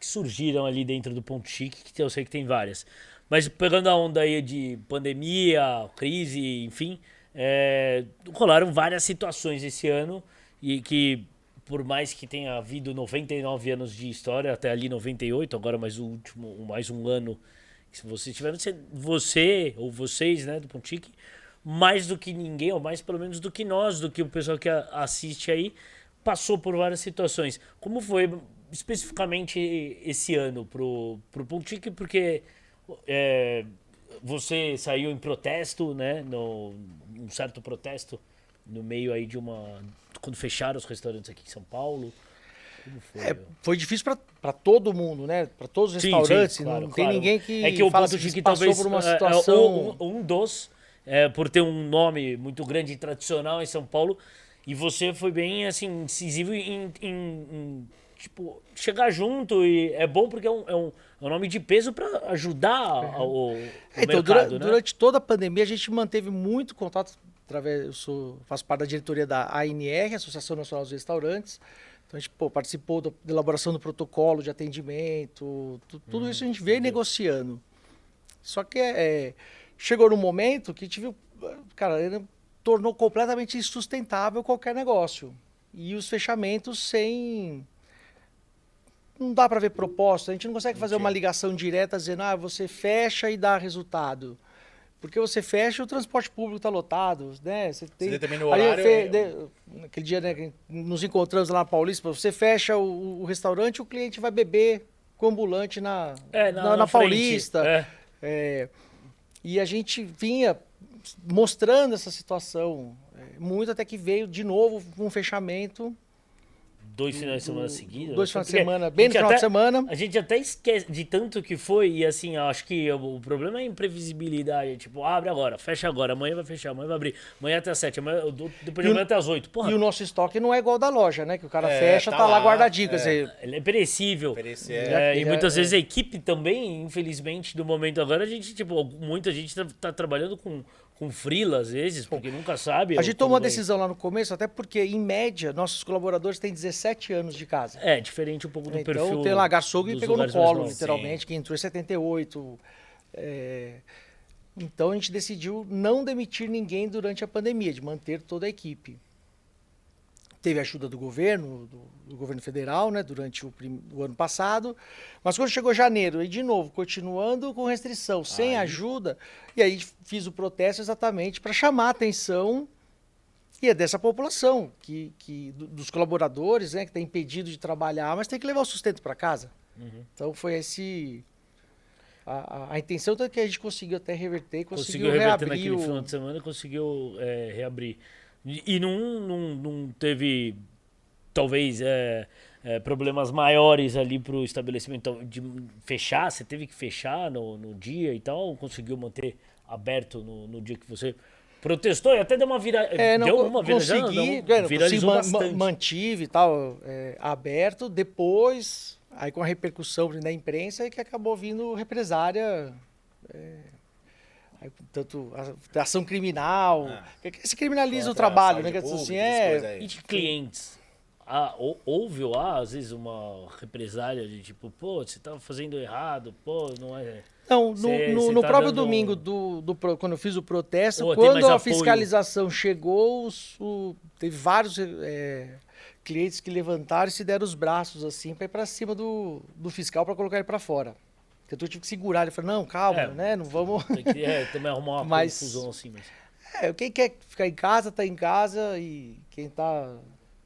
S1: que surgiram ali dentro do Ponto Chique, que eu sei que tem várias. Mas pegando a onda aí de pandemia, crise, enfim, é, rolaram várias situações esse ano e que, por mais que tenha havido 99 anos de história, até ali 98, agora mais o último, mais um ano que se vocês tiveram, você, você ou vocês, né, do Pontique, mais do que ninguém, ou mais pelo menos do que nós, do que o pessoal que assiste aí, passou por várias situações. Como foi especificamente esse ano pro, pro Pontique? Porque é, você saiu em protesto, né, no, um certo protesto no meio aí de uma... Quando fecharam os restaurantes aqui em São Paulo. Foi?
S3: É, foi difícil para todo mundo, né? Para todos os restaurantes.
S1: sim,
S3: não
S1: claro,
S3: tem
S1: claro.
S3: ninguém que,
S1: é que o
S3: fala
S1: Ponto
S3: passou
S1: talvez
S3: por uma
S1: é, é,
S3: situação.
S1: um, um dos é, por ter um nome muito grande e tradicional em São Paulo e você foi bem assim incisivo em, em- em, tipo chegar junto e é bom porque é um, é um, é um nome de peso para ajudar ao, o
S3: É, então,
S1: mercado,
S3: dura-
S1: né?
S3: durante toda a pandemia, a gente manteve muito contato através. Eu sou, faço parte da diretoria da ANR, Associação Nacional dos Restaurantes. Então, a gente pô, participou da elaboração do protocolo de atendimento. tu- tudo isso a gente veio negociando. Só que é, chegou num momento que tive. Cara, ele tornou completamente insustentável qualquer negócio. E os fechamentos sem. Não dá para ver proposta, a gente não consegue fazer uma ligação direta dizendo, ah, você fecha e dá resultado. Porque você fecha e o transporte público está lotado, né? Você, tem...
S2: determina o
S3: Aí eu
S2: horário,
S3: fe-
S2: é-
S3: Naquele dia, né, que nos encontramos lá na Paulista, você fecha o, o restaurante o cliente vai beber com o ambulante na,
S1: É,
S3: na,
S1: na,
S3: na
S1: na
S3: Paulista.
S1: é.
S3: É, e a gente vinha mostrando essa situação é, muito até que veio de novo um fechamento.
S1: Dois finais de semana seguidos.
S3: dois
S1: né?
S3: finais de semana, bem no final de
S1: até-
S3: semana.
S1: A gente até esquece de tanto que foi, e assim, eu acho que o, o problema é a imprevisibilidade. Tipo, abre agora, fecha agora, amanhã vai fechar, amanhã vai abrir, amanhã até as sete, amanhã, do- depois de amanhã até as oito. Porra,
S3: E o nosso estoque não é igual da loja, né? Que o cara
S2: É,
S3: fecha,
S2: tá
S3: tá, lá
S2: lá,
S3: guardadinho. Quer
S2: é.
S3: dizer,
S1: ele é perecível.
S2: Perece-
S1: É,
S3: é.
S1: e muitas
S3: É,
S1: vezes a equipe também, infelizmente, do momento agora, a gente, tipo, muita gente tá, tá trabalhando com, com frila às vezes, porque nunca sabe.
S3: a gente tomou uma
S1: vai-
S3: decisão lá no começo, até porque, em média, nossos colaboradores têm 17 anos de casa.
S1: É, diferente um pouco do perfil.
S3: Então tem lá que
S1: dos
S3: pegou no colo, literalmente, que entrou em 78. é, Então a gente decidiu não demitir ninguém durante a pandemia, de manter toda a equipe. Teve ajuda do governo, do, do governo federal, né, durante o, prim- o ano passado. Mas quando chegou janeiro, e de novo, continuando com restrição, sem ajuda, e aí fiz o protesto exatamente para chamar a atenção e é dessa população, que, que do- dos colaboradores, né, que está impedido de trabalhar, mas tem que levar o sustento para casa.
S1: Uhum.
S3: Então foi esse. A, a, a intenção é que a gente conseguiu até reverter, conseguiu,
S1: Conseguiu reverter
S3: reabrir
S1: naquele
S3: o...
S1: final de semana, conseguiu é, reabrir. E, e não, não, não teve, talvez, é, é, problemas maiores ali para o estabelecimento de fechar? Você teve que fechar no, no dia e tal? Ou conseguiu manter aberto no, no dia que você protestou? E até deu uma vira...
S3: É, não,
S1: deu uma virada,
S3: consegui,
S1: não,
S3: é,
S1: viralizou
S3: consegui,
S1: bastante.
S3: mantive e tal, é, aberto. Depois, aí com a repercussão da imprensa, é que acabou vindo represária. é, aí, tanto a, a ação criminal,
S2: Ah.
S3: se criminaliza o
S2: Contra a
S3: trabalho, né? Dizer assim, é.
S1: E de clientes? Ah, ou- houve ou há, às vezes, uma represália de tipo, pô, você tava fazendo errado, pô, não é.
S3: Não, no,
S1: Cê-
S3: no-
S1: cê
S3: no
S1: tá
S3: próprio
S1: dando
S3: domingo, do, do quando eu fiz o protesto, quando a
S1: apoio.
S3: fiscalização chegou, os- o- teve vários é, clientes que levantaram e se deram os braços assim para ir para cima do, do fiscal para colocar ele para fora. Então eu tive que segurar. Ele falou: não, calma,
S1: É.
S3: né? Não vamos.
S1: Tem que é, também arrumar uma
S3: Mas-
S1: confusão assim, mas.
S3: É, quem quer ficar em casa, tá em casa e quem tá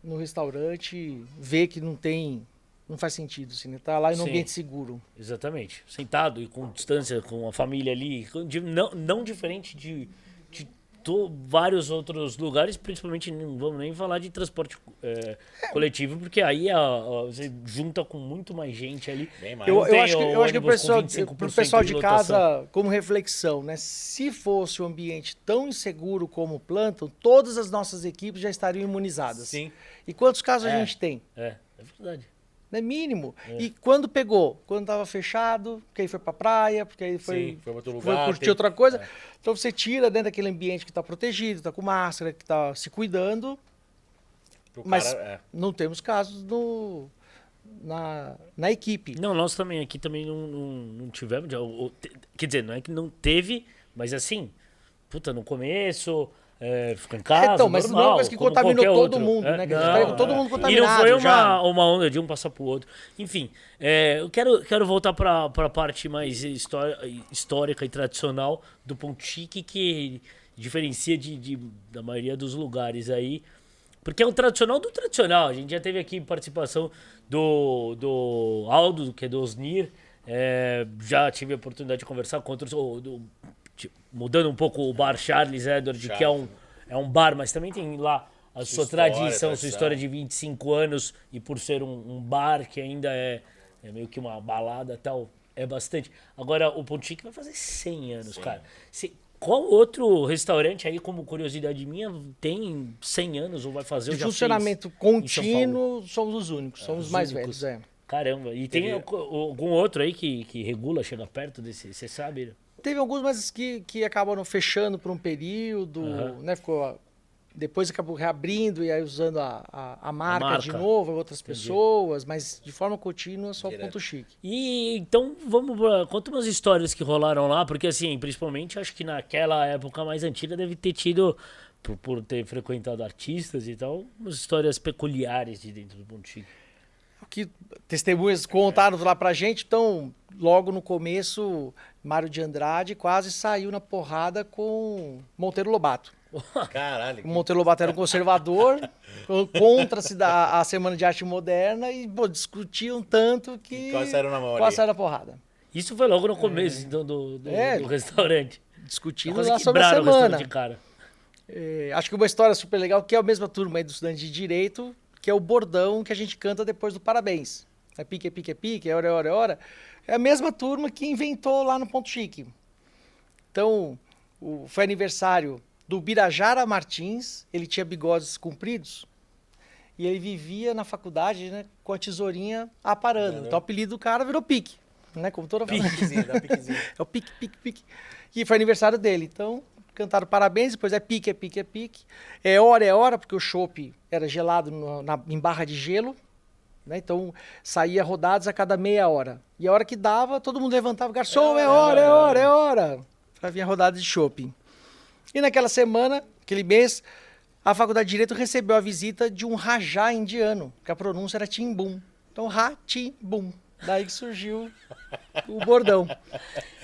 S3: no restaurante vê que não tem. Não faz sentido, assim, né? Tá lá em um ambiente seguro.
S1: Exatamente. Sentado e com distância, com a família ali. não, não diferente de to- vários outros lugares, principalmente não vamos nem falar de transporte é, coletivo, porque aí a- a- você junta com muito mais gente ali.
S2: Mais.
S3: Eu, eu acho que,
S1: o
S3: eu acho que o pessoal,
S1: 25%
S3: pro pessoal
S1: de
S3: de casa, como reflexão, né? Se fosse um ambiente tão inseguro como o Planton, todas as nossas equipes já estariam imunizadas.
S2: Sim.
S3: E quantos casos
S2: É.
S3: a gente tem?
S1: É, é verdade.
S3: Né? Mínimo.
S1: É.
S3: E quando pegou? Quando estava fechado, porque aí foi pra praia, porque aí foi,
S2: Sim, foi outro
S3: foi
S2: lugar,
S3: curtir
S2: tem-
S3: outra coisa.
S2: é.
S3: Então você tira dentro daquele ambiente que está protegido, está com máscara, que está se cuidando,
S2: Pro
S3: mas
S2: cara, é.
S3: não temos casos no, na, na equipe.
S1: Não, nós também aqui também não, não, não tivemos. já, o- o- te- quer dizer, não é que não teve, mas assim, puta, no começo, é, ficou em casa.
S3: então, mas não é uma
S1: normal,
S3: coisa que contaminou todo
S1: outro.
S3: mundo,
S1: É,
S3: né? Que a gente
S1: não,
S3: pega todo mundo
S1: E não
S3: contaminado
S1: foi uma,
S3: já.
S1: uma onda de um passar pro outro. Enfim, é, eu quero, quero voltar para a parte mais história, histórica e tradicional do Ponto Chique, que diferencia de, de- da maioria dos lugares aí. Porque é o tradicional do tradicional. A gente já teve aqui participação do, do Aldo, que é do Osnir. É, já tive a oportunidade de conversar com outros. do- mudando um pouco o bar Charles Edward, que é um, é um bar, mas também tem lá a sua,
S2: história,
S1: tradição, sua
S2: tradição.
S1: história de 25 anos. E por ser um, um bar que ainda é, é meio que uma balada e tal, é bastante. Agora, o Ponto Chique vai fazer 100 anos, cara. Se- qual outro restaurante aí, como curiosidade minha, tem 100 anos ou vai fazer?
S3: De funcionamento contínuo, somos os únicos, somos os
S1: Os
S3: mais
S1: únicos.
S3: velhos. É.
S1: Caramba, e tem algum outro aí que, que regula, chega perto desse, você sabe?
S3: Teve alguns, mas que, que acabaram fechando por um período,
S1: Aham.
S3: né? Ficou, depois acabou reabrindo e aí usando a, a, a marca, de
S1: marca.
S3: novo, outras pessoas, mas de forma contínua só o
S2: Direto.
S3: ponto chique.
S1: E então vamos pra, conta umas histórias que rolaram lá, porque assim, principalmente acho que naquela época mais antiga deve ter tido, por, por ter frequentado artistas e tal, umas histórias peculiares de dentro do Ponto Chique.
S3: O que testemunhas contaram lá pra gente, então, logo no começo, Mário de Andrade quase saiu na porrada com Monteiro Lobato.
S2: Caralho.
S3: O Monteiro Lobato era um conservador, contra da, a Semana de Arte Moderna e pô, discutiam tanto que.
S2: E quase saíram na ali.
S3: Quase saíram na porrada.
S1: Isso foi logo no começo então, do, do,
S3: É.
S1: do restaurante.
S3: Discutindo
S1: Quase
S3: lá sobre a
S1: quebraram o
S3: semana.
S1: restaurante de cara.
S3: É, acho que uma história super legal, que é a mesma turma aí do estudante de Direito, que é o bordão que a gente canta depois do parabéns. É pique, é pique, é pique, é hora, é hora, é hora. É a mesma turma que inventou lá no Ponto Chique. Então, o, foi aniversário do Birajara Martins, ele tinha bigodes compridos, e ele vivia na faculdade né, com a tesourinha aparando. Então o apelido do cara virou pique, né? Como toda família.
S2: Piquezinho, dá.
S3: É o pique, pique, pique. E foi aniversário dele. Então, cantaram parabéns, depois é pique, é pique, é pique. É hora, é hora, porque o chopp era gelado no- na, em barra de gelo. Né? Então, saía rodadas a cada meia hora. E a hora que dava, todo mundo levantava, garçom, é hora, é hora, é hora. Pra vir a rodada de chopp. E naquela semana, aquele mês, a Faculdade de Direito recebeu a visita de um rajá indiano, que a pronúncia era timbum. Então, ra-tim-bum. Daí que surgiu o bordão.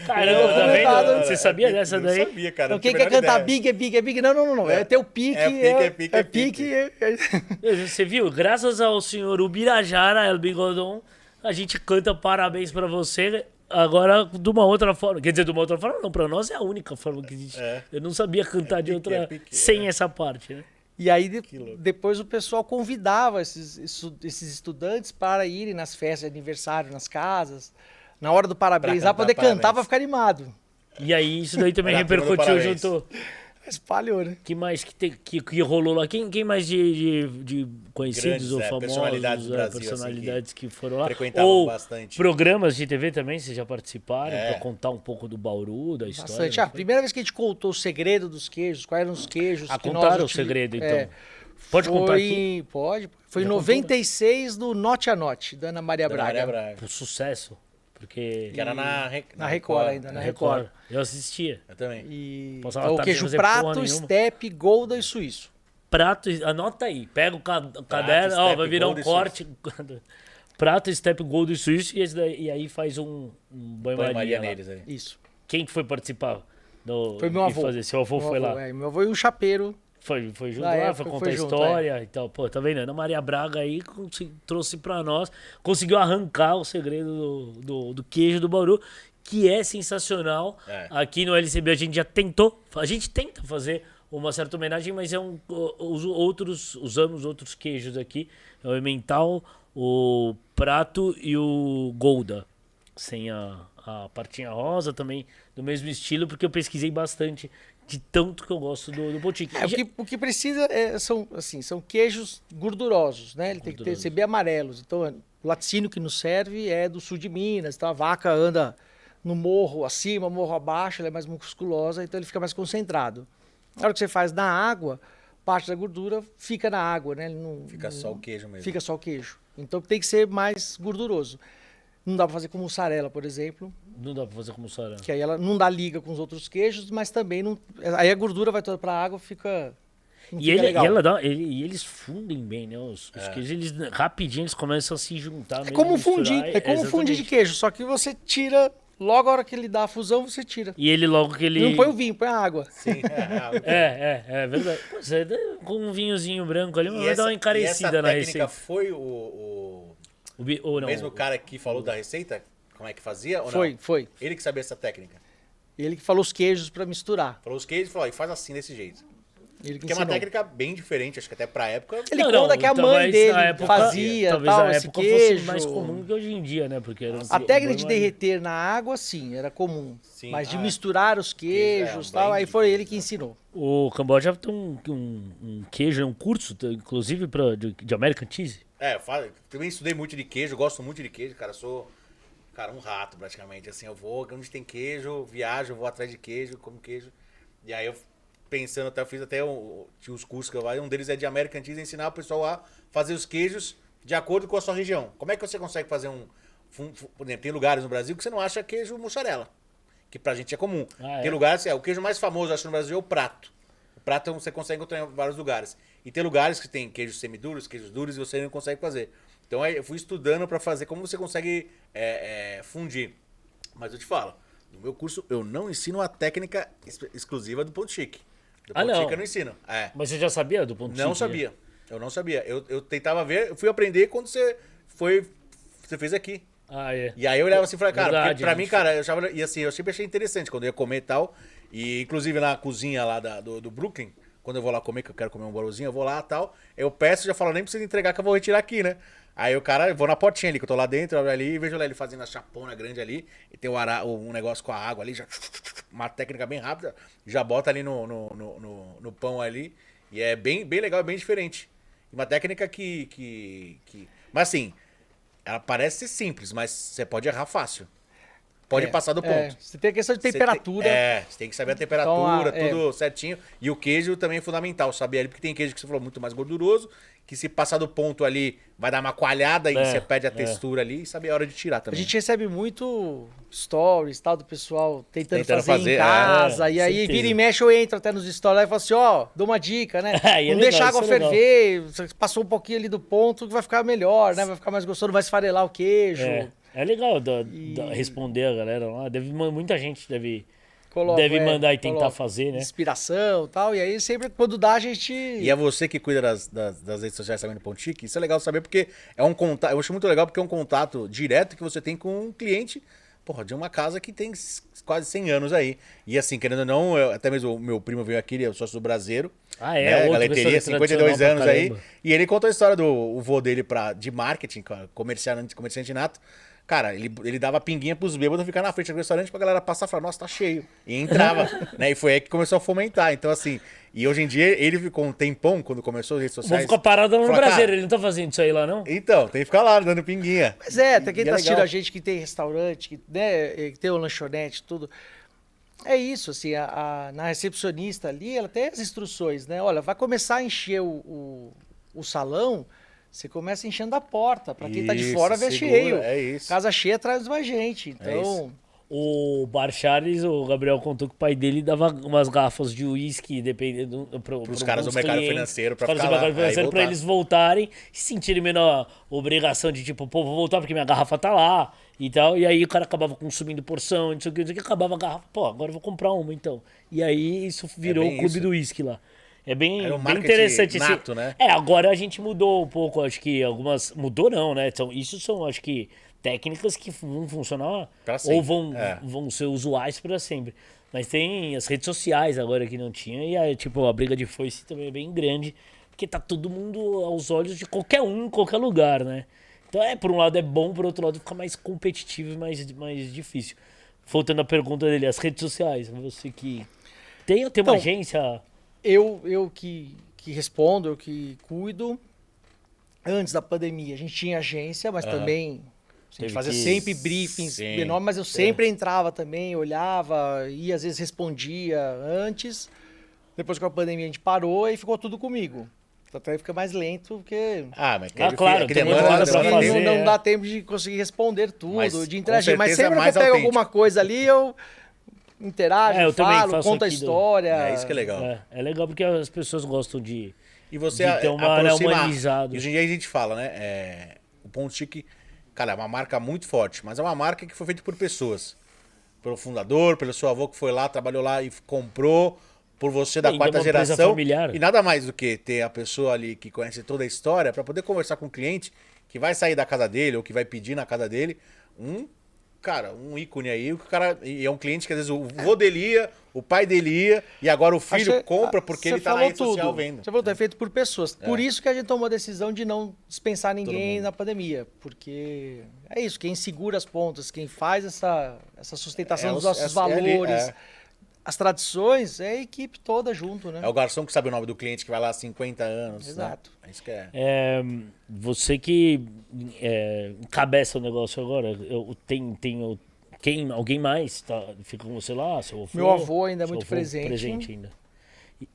S1: Caramba, tá
S3: documentado.
S1: vendo? Você sabia dessa
S2: Não
S1: daí?
S2: sabia, cara.
S3: Então, quem
S2: a
S3: quer cantar
S2: ideia.
S3: big é big é big? Não, não, não. não. É ter o pique.
S2: É pique, é pique, é pique.
S3: é-
S1: Você viu? Graças ao senhor Ubirajara El Bigodon, a gente canta parabéns pra você agora de uma outra forma. Quer dizer, de uma outra forma, não, pra nós é a única forma que existe.
S2: É.
S1: Eu não sabia cantar de
S2: pique,
S1: outra
S2: é pique,
S1: sem
S2: é.
S1: essa parte, né?
S3: E aí de- depois o pessoal convidava esses, esses estudantes para irem nas festas de aniversário, nas casas, na hora do parabéns,
S2: Pra
S3: lá poder
S2: cantar
S3: para ficar animado.
S1: E aí isso daí também repercutiu
S2: parabéns.
S3: Espalhou, né?
S1: que mais que, te- que, que rolou lá? Quem, quem mais de, de, de conhecidos
S2: Grandes,
S1: ou
S2: é,
S1: famosos,
S2: personalidades do
S1: é,
S2: Brasil, assim,
S1: personalidades que, foram lá?
S2: frequentavam
S1: Ou
S2: bastante.
S1: programas de TV também, vocês já participaram,
S2: É.
S1: pra contar um pouco do Bauru, da história?
S3: Bastante. Ah, a primeira vez que a gente contou o segredo dos queijos, quais eram os queijos
S1: Ah,
S3: que nós
S1: contaram o segredo, então.
S3: É,
S1: Pode
S3: foi
S1: contar aqui?
S3: Pode. Foi em
S1: Já contou, né?
S3: 96 do Note a Note, da Ana Maria
S2: Da
S3: Braga.
S2: Maria Braga.
S1: O sucesso, porque...
S2: Que era na, Re-
S3: Na Record ainda,
S1: na
S3: na
S1: Record.
S3: Record.
S1: Eu assistia.
S2: Eu também.
S3: E
S1: Passava
S3: é
S1: a
S3: o queijo prato, steppe, golda e suíço.
S1: Prato, anota aí, pega o ca- o caderno, ó,
S2: step,
S1: vai virar um corte. Prato, step, gold e suíço, e, daí, e aí faz um, um banho-maria
S2: neles aí.
S3: Isso.
S1: Quem que foi participar? Do,
S3: Foi meu avô.
S1: Fazer? Seu avô
S3: Meu
S1: foi
S3: avô,
S1: lá.
S3: é, meu avô e um chapeiro.
S1: Foi, foi junto
S3: Na
S1: lá,
S3: época
S1: foi contar a
S3: junto,
S1: história e tal. Pô, tá vendo? Ana Maria Braga aí trouxe pra nós, conseguiu arrancar o segredo do, do, do queijo do Bauru, que é sensacional.
S2: É.
S1: Aqui no LCB a gente já tentou, a gente tenta fazer uma certa homenagem, mas é um, os outros, usamos outros queijos aqui, é o Emmental, o Prato e o Golda, sem a, a partinha rosa também, do mesmo estilo, porque eu pesquisei bastante de tanto que eu gosto do, do Boutique.
S3: É, o, que, o que precisa é- são, assim, são queijos gordurosos, né? Ele tem que ter, ser bem amarelos. Então, é, o laticínio que nos serve é do sul de Minas. Então, a vaca anda no morro acima, morro abaixo, ela é mais musculosa, então ele fica mais concentrado. Na hora que você faz na água, parte da gordura fica na água, né? Ele não,
S2: Fica
S3: não-
S2: só o queijo mesmo.
S3: Fica só o queijo. Então, tem que ser mais gorduroso. Não dá para fazer com mussarela, por exemplo,
S1: Não dá pra fazer como sarão.
S3: que aí ela não dá liga com os outros queijos, mas também não. Aí a gordura vai toda para a água, fica.
S1: E, ele, e, ela dá, ele- e eles fundem bem, né? Os, os queijos, eles rapidinho eles começam a se juntar.
S3: É como fundir, é como fundir de queijo, só que você tira, logo a hora que ele dá a fusão, você tira.
S1: E ele logo que ele.
S3: Não põe o vinho, põe a água.
S2: Sim, é,
S1: É, é, é verdade. Pô, você com um vinhozinho branco ali,
S2: E
S1: vai
S2: essa-
S1: dar uma
S2: e
S1: encarecida
S2: essa
S1: na
S2: técnica
S1: receita.
S2: foi o, o
S1: O, bi- ou não,
S2: mesmo cara que falou da receita? Como é que fazia ou
S3: Foi,
S2: não?
S3: foi.
S2: Ele que sabia essa técnica.
S3: Ele que falou os queijos para misturar.
S2: Falou os queijos e falou, e faz assim, desse jeito.
S3: Ele que
S2: Porque é uma técnica bem diferente, acho que até pra época.
S3: Ele
S1: Não, não,
S3: conta que a mãe dele
S1: época-
S3: fazia,
S1: talvez
S3: tal,
S1: na
S3: esse
S1: época
S3: queijo.
S1: fosse mais comum que hoje em dia, né? Porque era um-
S3: A técnica de derreter na água, sim, era comum.
S2: Sim,
S3: Mas de
S2: ah,
S3: misturar os
S2: é,
S3: queijos e tal, aí foi ele que
S2: né?
S3: ensinou.
S1: O Camboja tem um, um, um queijo, um curso, inclusive pra, de, de American Cheese.
S2: É, eu também estudei muito de queijo, gosto muito de queijo, cara. Sou, cara, um rato praticamente. Assim, eu vou onde tem queijo, viajo, vou atrás de queijo, como queijo. E aí eu pensando, até eu fiz até um, tinha os cursos que eu um deles é de American Cheese, ensinar o pessoal a fazer os queijos de acordo com a sua região. Como é que você consegue fazer um. Por exemplo, tem lugares no Brasil que você não acha queijo mussarela. Que pra gente é comum.
S1: Ah, é?
S2: Tem lugares, é, o queijo mais famoso, acho, no Brasil é o prato. O prato você consegue encontrar em vários lugares. E tem lugares que tem queijos semiduros, queijos duros, e você não consegue fazer. Então aí eu fui estudando pra fazer como você consegue é, é, fundir. Mas eu te falo, no meu curso eu não ensino a técnica ex- exclusiva do ponto chique. Do
S1: Ah,
S2: ponto
S1: não.
S2: chique eu não ensino. É.
S1: Mas você já sabia do ponto
S2: Não
S1: chique, né?
S2: sabia. Eu não sabia. Eu, eu tentava ver, eu fui aprender quando você foi. Você fez aqui.
S1: Ah, é.
S2: E aí eu olhava assim e falei, cara,
S1: Verdade,
S2: pra
S1: a
S2: mim, cara, eu achava. E assim, eu sempre achei interessante quando eu ia comer e tal. E inclusive na cozinha lá da- do, do Brooklyn, quando eu vou lá comer, que eu quero comer um bolozinho, eu vou lá tal. Eu peço já falo, nem precisa entregar que eu vou retirar aqui, né? Aí o cara, eu vou na potinha ali, que eu tô lá dentro, eu ali e vejo lá ele fazendo a chapona grande ali. E tem o ara, um negócio com a água ali, já. Uma técnica bem rápida, já bota ali no, no, no, no- no pão ali. E é bem, bem legal, bem diferente. Uma técnica que, que, que. Mas assim, ela parece ser simples, mas você pode errar fácil. Pode
S3: É,
S2: passar do ponto.
S3: é, você tem a questão de
S2: Você
S3: temperatura.
S2: tem- é, você tem que saber a temperatura,
S3: Então, a-
S2: tudo certinho. E o queijo também é fundamental, saber ali, porque tem queijo que você falou muito mais gorduroso, que se passar do ponto ali, vai dar uma coalhada e
S1: É,
S2: você perde a
S1: é.
S2: textura ali e saber a hora de tirar
S3: A
S2: também.
S3: gente recebe muito stories tal do pessoal tentando,
S2: Tentando
S3: fazer,
S2: fazer,
S3: em
S2: é,
S3: casa. e aí
S1: certeza.
S3: vira e mexe, eu entro até nos stories e falo assim, ó, dou uma dica, né?
S1: É
S3: não
S1: legal,
S3: deixa a água
S1: é legal.
S3: ferver, você passou um pouquinho ali do ponto que vai ficar melhor, né? Vai ficar mais gostoso, vai esfarelar o queijo.
S1: É, é legal da- da- responder a galera lá. Deve, muita gente deve,
S3: Coloco,
S1: deve
S3: é,
S1: mandar e tentar
S3: coloco
S1: fazer, né?
S3: Inspiração e tal. E aí sempre quando dá, a gente.
S2: E é você que cuida das, das, das redes sociais também do Ponto Chique. Isso é legal saber porque é um contato. Eu acho muito legal porque é um contato direto que você tem com um cliente porra, de uma casa que tem quase 100 anos aí. E assim, querendo ou não, eu- até mesmo o meu primo veio aqui, ele é o sócio do Brasileiro.
S1: Ah, é?
S2: né?
S1: Outro
S2: Galeteria,
S1: restaurante
S2: 52
S1: tradicional
S2: anos aí. E ele contou a história do o vô dele pra, de marketing, comerciante, comerciante nato. Cara, ele, ele dava pinguinha pros bêbados ficar na frente do restaurante pra galera passar e falar, nossa, tá cheio. E entrava, né? E foi aí que começou a fomentar. Então, assim, e hoje em dia ele ficou um tempão quando começou as redes
S1: Vou
S2: sociais.
S1: ficar parado no Brasil,
S2: cara,
S1: ele não tá fazendo isso aí lá, não?
S2: Então, tem que ficar lá dando pinguinha.
S3: Mas é, até quem
S2: E é
S3: tá assistindo
S2: legal.
S3: a gente que tem restaurante, que, né, que tem o lanchonete, tudo. É isso, assim, a, a- na recepcionista ali, ela tem as instruções, né? Olha, vai começar a encher o, o, o salão, você começa enchendo a porta. Pra quem tá de fora, vê
S2: segura,
S3: cheio.
S2: é isso.
S3: Casa cheia traz mais gente.
S2: É
S3: Então,
S1: O Bar Charles, o Gabriel contou que o pai dele dava umas garrafas de uísque, dependendo pro,
S2: Pros
S1: pro
S2: caras do mercado
S1: clientes,
S2: financeiro, pra
S1: os caras
S2: ficar
S1: do mercado
S2: lá,
S1: financeiro, pra
S2: voltar.
S1: eles voltarem e se sentirem menos a obrigação de tipo, pô, vou voltar porque minha garrafa tá lá e tal. E aí o cara acabava consumindo porção, não sei o que, não sei o que, acabava a garrafa, pô, agora eu vou comprar uma então. E aí isso virou
S2: bem
S1: o clube
S2: isso.
S1: do uísque lá. É bem,
S2: Era um
S1: bem interessante esse-
S2: nato, né?
S1: É, agora a gente mudou um pouco, acho que algumas. Mudou não, né? Então, isso são, acho que, técnicas que vão funcionar ou vão,
S2: é.
S1: vão ser usuais para sempre. Mas tem as redes sociais agora que não tinha, e aí, tipo, a briga de foice também é bem grande, porque tá todo mundo aos olhos de qualquer um, em qualquer lugar, né? Então, é, por um lado é bom, por outro lado fica mais competitivo e mais, mais difícil. Voltando à pergunta dele, as redes sociais, você que tem, tem uma
S3: Então,
S1: agência.
S3: Eu, eu que, que respondo, eu que cuido. Antes da pandemia, a gente tinha agência, mas também a gente fazia
S1: que-
S3: sempre briefings
S2: Sim.
S3: enormes, mas eu sempre entrava também, olhava e às vezes respondia antes. Depois com a pandemia a gente parou e ficou tudo comigo. Então até fica mais lento, porque
S2: Ah, mas
S1: Ah, claro,
S2: que
S1: tem
S2: demanda,
S1: muita coisa pra fazer.
S3: não, não
S1: é.
S3: dá tempo de conseguir responder tudo,
S2: Mas,
S3: de interagir. Mas sempre que eu pego
S2: autêntico.
S3: alguma coisa ali, eu interajo,
S1: É, eu
S3: falo,
S1: faço
S3: conto a
S1: do-
S3: história.
S2: É isso que é legal.
S1: É, é legal porque as pessoas gostam de.
S2: E você
S1: De ter uma área
S2: aproxima-
S1: humanizada.
S2: E hoje em dia a gente fala, né? é, o Ponto Chique, cara, é uma marca muito forte, mas é uma marca que foi feita por pessoas. Pelo fundador, pelo seu avô que foi lá, trabalhou lá e comprou, por você da
S1: Ainda
S2: quarta geração.
S1: familiar.
S2: E nada mais do que ter a pessoa ali que conhece toda a história para poder conversar com o cliente que vai sair da casa dele ou que vai pedir na casa dele um cara, um ícone aí, o cara e é um cliente que às vezes o vô dele ia, o pai dele ia e agora o filho
S3: Acho
S2: compra porque ele tá na rede social
S3: tudo.
S2: vendo.
S3: Você falou, é feito por pessoas. Por isso que a gente tomou a decisão de não dispensar ninguém na pandemia. Porque é isso, quem segura as pontas, quem faz essa, essa sustentação
S2: É
S3: dos
S2: os-
S3: nossos
S2: é- é
S3: valores,
S2: é.
S3: As tradições, é a equipe toda junto, né?
S2: É o garçom que sabe o nome do cliente que vai lá há 50 anos. né?
S3: Exato.
S2: É isso que é.
S1: É, você que é, encabeça o negócio agora, eu, tem, tem o- quem, alguém mais tá, fica com você lá? Seu avô?
S3: Meu avô ainda é muito presente.
S1: presente ainda. E,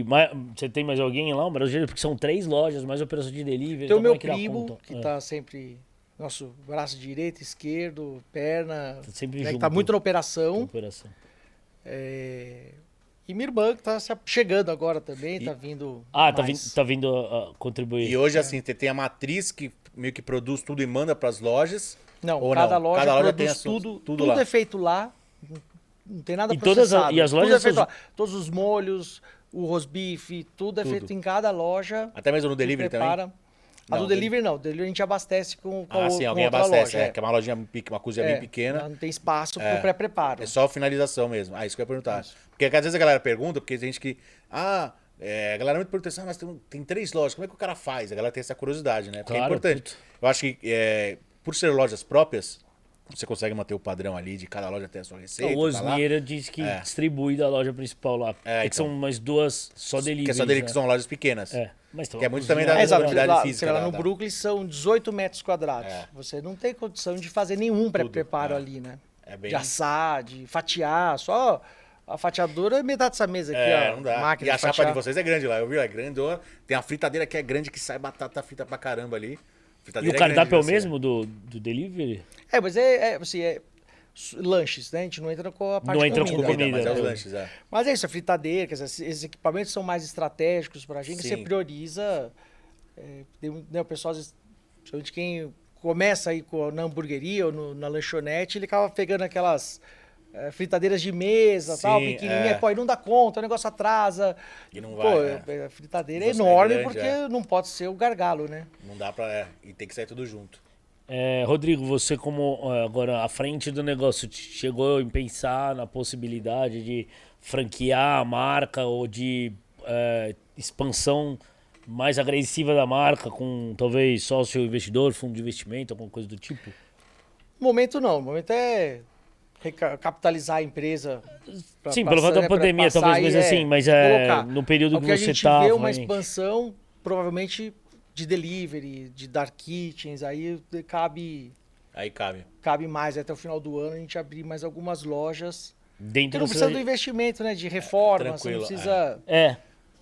S1: e mais- você tem mais alguém lá? Brasileiro? Porque são três lojas, mais operação de delivery.
S3: Tem o
S1: então
S3: meu
S1: é que
S3: primo,
S1: conta?
S3: que
S1: É,
S3: tá sempre. Nosso braço direito, esquerdo, perna.
S1: Tá sempre
S3: né, que
S1: junto.
S3: tá muito na operação.
S1: operação.
S3: É, E minha irmã, que tá chegando agora também, tá vindo.
S1: Ah, tá
S3: mais.
S1: vindo, tá vindo a, a contribuir.
S2: E hoje, assim, você tem a matriz que meio que produz tudo e manda para as lojas.
S3: Não,
S2: Ou
S3: cada,
S2: não?
S3: Loja
S2: Cada loja
S3: produz tudo.
S2: tudo
S3: Tudo,
S2: lá.
S3: é feito lá. Não tem nada
S1: E todas a-
S3: processado.
S1: e as
S3: tudo
S1: lojas
S3: é feito
S1: são-
S3: lá. Todos os molhos, o rosbife, tudo é
S2: Tudo.
S3: feito em cada loja.
S2: Até mesmo no delivery
S3: prepara.
S2: também.
S3: A
S2: Não,
S3: do delivery não. O delivery a gente abastece com, com,
S2: Ah,
S3: o-
S2: sim, alguém abastece.
S3: loja.
S2: é, que é uma lojinha, pe- uma cozinha
S3: É,
S2: bem pequena.
S3: Não tem espaço
S2: É.
S3: pro pré-preparo.
S2: É só finalização mesmo. Ah, isso que eu ia perguntar. Porque às vezes a galera pergunta, porque tem gente que. Ah, é, a galera muito pergunta assim, ah, mas tem, tem três lojas, como é que o cara faz? A galera tem essa curiosidade, né? Porque é
S1: Claro,
S2: importante. Eu acho que é, por ser lojas próprias, você consegue manter o padrão ali de cada loja ter a sua receita.
S1: o
S2: tá lá.
S1: Osnieira diz que
S2: É.
S1: distribui da loja principal lá.
S2: É,
S1: É, que
S2: então.
S1: são mais duas só delivery.
S2: Que é só que
S1: né?
S2: são lojas pequenas.
S1: É. Mas
S2: Que é muito também da-
S3: É,
S2: unidade
S3: Lá,
S2: física
S3: você vai lá no Brooklyn são 18 metros quadrados.
S2: É.
S3: Você não tem condição de fazer nenhum pré-preparo
S2: é.
S3: ali, né?
S2: É bem.
S3: De assar, de fatiar, só a fatiadora é metade dessa mesa aqui,
S2: É,
S3: ó.
S2: não dá.
S3: Máquina
S2: E a
S3: de
S2: chapa de vocês é grande lá, eu vi, é grandona. Tem a fritadeira que é grande, que sai batata frita pra caramba ali.
S1: E o cardápio é o
S2: grande,
S1: mesmo do, do delivery?
S3: É, mas é, é, assim, é lanches, né? A gente não entra com a parte
S1: Não entra com
S3: comida.
S1: comida.
S2: Mas é os
S1: né?
S2: lanches, é.
S3: Mas é isso, a fritadeira, quer dizer, esses- esses equipamentos são mais estratégicos pra gente,
S2: Sim.
S3: você prioriza. é, né, o pessoal, principalmente quem começa aí com, na hamburgueria ou no- na lanchonete, ele acaba pegando aquelas é, fritadeiras de mesa,
S2: Sim,
S3: tal, pequenininha,
S2: é.
S3: pô, aí não dá conta, o negócio atrasa.
S2: E não
S3: Pô,
S2: vai, é.
S3: a fritadeira é
S2: é
S3: enorme
S2: grande,
S3: porque
S2: é.
S3: não pode ser o gargalo, né?
S2: Não dá pra. É, e tem que sair tudo junto.
S1: É, Rodrigo, você como ó, agora à frente do negócio, chegou em pensar na possibilidade de franquear a marca ou de é, expansão mais agressiva da marca com talvez sócio investidor, fundo de investimento, alguma coisa do tipo?
S3: Momento não, momento é capitalizar a empresa. pra
S1: Sim, pelo fato da
S3: né,
S1: pandemia, talvez, mas
S3: é,
S1: assim, mas é,
S3: colocar.
S1: no período
S3: O
S1: que,
S3: que a
S1: você
S3: gente
S1: tava.
S3: vê uma expansão, provavelmente de delivery, de dark kitchens, aí cabe,
S2: Aí cabe.
S3: cabe mais até o final do ano a gente abrir mais algumas lojas. Porque
S1: dentro
S3: não
S1: do
S3: precisa do investimento, né? De reforma, você
S2: tranquilo,
S3: não precisa.
S1: É,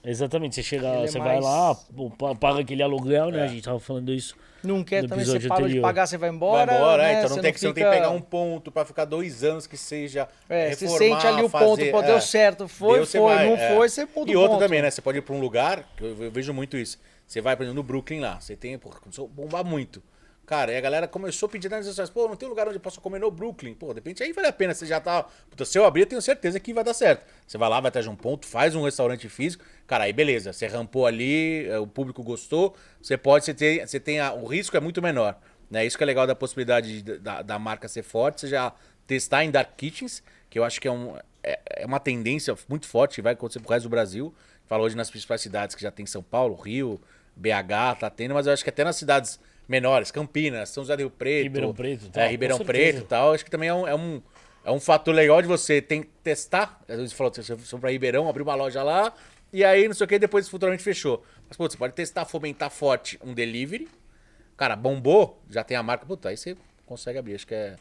S1: exatamente. Você chega,
S3: Ele é
S1: você vai
S3: mais-
S1: lá, pô, pa- paga aquele aluguel, né?
S2: É.
S1: A gente tava falando isso.
S3: Não quer também, você para de pagar, você vai embora.
S2: Vai embora,
S3: né?
S2: é, então não tem que, você não tem que
S3: fica-
S2: pegar um ponto pra ficar dois anos que seja.
S3: É, você
S2: reformar,
S3: sente ali o
S2: fazer,
S3: ponto, pô,
S2: é.
S3: deu certo, foi,
S2: Deu, você
S3: foi,
S2: vai,
S3: não
S2: é.
S3: foi, você muda
S2: E
S3: o
S2: outra
S3: ponto.
S2: também, né? Você pode ir pra um lugar, que eu, eu vejo muito isso. Você vai, por exemplo, no Brooklyn lá, você tem, pô, começou a bombar muito. Cara, e a galera começou a pedir nas redes pô, não tem lugar onde eu possa comer no Brooklyn. Pô, de repente aí vale a pena, você já tá. Puta, se eu abrir, eu tenho certeza que vai dar certo. Você vai lá, vai até de um ponto, faz um restaurante físico. Cara, aí beleza, você rampou ali, é, o público gostou, você pode, você tem, você tem a- o risco é muito menor. Né? Isso que é legal da possibilidade de- da, da marca ser forte, você já testar em Dark Kitchens, que eu acho que é, um, é, é uma tendência muito forte, que vai acontecer pro resto do Brasil. Fala hoje nas principais cidades que já tem São Paulo, Rio, BH, tá tendo, mas eu acho que até nas cidades menores, Campinas, São José do Rio Preto,
S1: Ribeirão Preto tal,
S2: é, Ribeirão. Preto e tal, acho que também é um, é um, é um fator legal de você tem que testar. Às vezes falou, você foi pra Ribeirão, abriu uma loja lá, e aí não sei o que, depois futuramente fechou. Mas, pô, você pode testar, fomentar forte um delivery. Cara, bombou, já tem a marca, puta, aí você consegue abrir. Acho que é.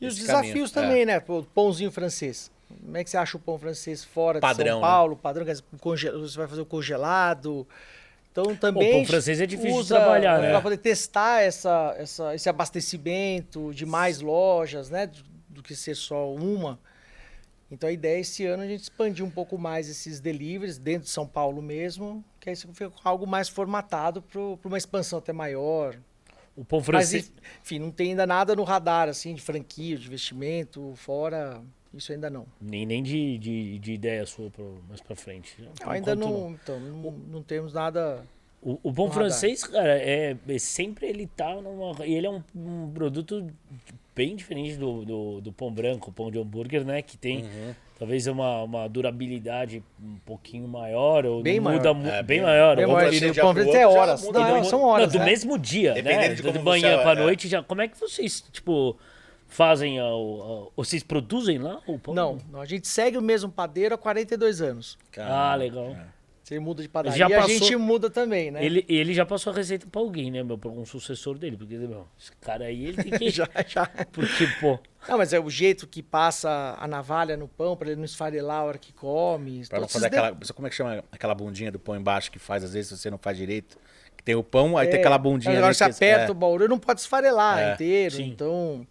S3: E os desafios
S2: caminho.
S3: também,
S2: É.
S3: né? Pãozinho francês. Como é que você acha o pão francês fora
S2: Padrão,
S3: de São
S2: né?
S3: Paulo? Padrão, dizer, conge- você vai fazer o congelado. Então também.
S1: o pão francês é difícil de
S3: usa
S1: trabalhar, né?
S3: Para poder testar essa, essa, esse abastecimento de mais lojas, né? Do, do que ser só uma. Então a ideia é esse ano a gente expandir um pouco mais esses deliveries dentro de São Paulo mesmo, que aí fica algo mais formatado para uma expansão até maior.
S1: O pão
S3: Mas,
S1: francês.
S3: enfim, não tem ainda nada no radar, assim, de franquia, de investimento, fora. Isso ainda não.
S1: Nem, nem de, de, de ideia sua pro, mais pra frente.
S3: Não, ainda
S1: enquanto,
S3: não, então, não, não temos nada.
S1: O, o
S3: radar.
S1: francês, cara, é, é sempre ele tá numa. E ele é um, um produto bem diferente do, do, do pão branco, o pão de hambúrguer, né? Que tem
S3: Uhum.
S1: talvez uma, uma durabilidade um pouquinho maior, ou
S3: Bem
S1: não muda
S3: maior.
S2: É,
S1: bem
S2: bem-
S1: maior.
S3: Bem maior, o pão francês é horas. Não,
S2: muito.
S3: são horas.
S1: Não, do
S3: né?
S1: mesmo dia,
S2: Dependendo
S1: né?
S2: de
S1: Do
S2: como
S1: manhã
S2: você-
S1: pra
S2: é.
S1: noite, já. Como é que vocês, tipo, fazem a, o- a- Vocês produzem lá o pão?
S3: Não, não, a gente segue o mesmo padeiro há 42 anos.
S1: Ah, legal.
S3: Você muda de padaria,
S1: Já
S3: a gente muda também, né?
S1: Ele, ele já passou a receita pra alguém, né, meu? Pra algum sucessor dele. Porque, meu, esse cara aí, ele tem que.
S3: já, já.
S1: Porque, pô.
S3: Não, mas é o jeito que passa a navalha no pão para ele não esfarelar a hora que come.
S2: Pra não fazer aquela. Como é que chama aquela bundinha do pão embaixo que faz, às vezes, se você não faz direito? Que tem o pão, aí
S3: É,
S2: tem aquela bundinha.
S3: Agora você aperta
S2: é.
S3: o bauru, não pode esfarelar
S2: É,
S3: inteiro.
S1: sim.
S3: Então,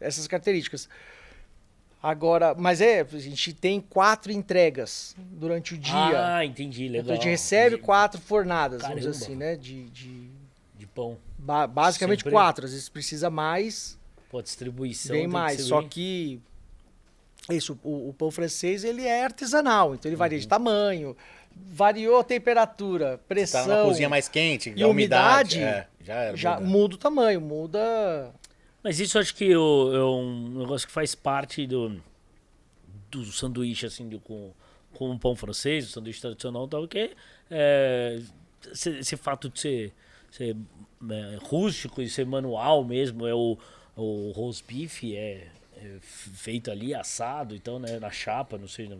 S3: essas características. Agora, mas é, a gente tem quatro entregas durante o dia.
S1: Ah, entendi, legal.
S3: então a gente recebe quatro fornadas, vamos dizer
S1: Caramba.
S3: assim, né? De, de-
S1: De pão.
S3: ba- basicamente
S1: Sempre-
S3: quatro. Às vezes precisa mais,
S1: Pô, distribuição.
S3: vem
S1: que
S3: mais.
S1: ser
S3: Só que isso, o, o pão francês ele é artesanal, então ele varia
S1: Uhum.
S3: de tamanho, variou a temperatura,
S2: Tá
S3: pressão.
S2: numa cozinha mais quente,
S3: e
S2: a umidade.
S3: umidade,
S2: é, já era.
S3: já
S2: muda.
S3: muda o tamanho, muda
S1: Mas isso acho que o- é um negócio que faz parte do, do sanduíche, assim, do, com, com pão francês, o sanduíche tradicional tal, que é esse, esse fato de ser, ser é, rústico e ser manual mesmo, é o, o roast beef, é, é feito ali, assado, então, né, na chapa, não sei, no,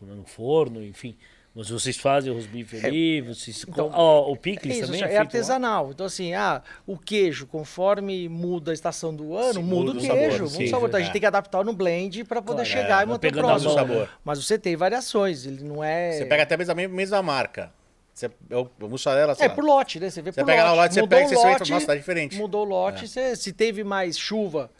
S1: no forno, enfim. Mas vocês fazem o roast beef ali, vocês...
S3: Então,
S1: Ó, o
S3: É
S1: picles
S3: isso,
S1: também
S3: é,
S1: é, feito lá?
S3: artesanal. Então, assim, ah, o queijo, conforme muda a estação do ano,
S2: Sim,
S3: muda,
S2: muda
S3: o
S2: o
S3: queijo.
S2: sabor,
S3: muda o sabor. Então, a gente
S2: é.
S3: tem que adaptar no blend para poder
S1: Claro,
S3: chegar
S1: é,
S3: e manter o próximo.
S2: sabor.
S3: Mas você tem variações, ele não é.
S2: Você pega até mesmo a mesma- mesma marca. Você, eu, eu mussarela,
S3: É
S2: lá.
S3: por lote, né? Você vê
S2: Você
S3: por
S2: pega
S3: lote.
S2: lá o lote, você
S3: Mudou
S2: pega,
S3: o
S2: você vê e
S3: lote,
S2: fala, nossa, tá diferente.
S3: Mudou o lote, você- se teve mais chuva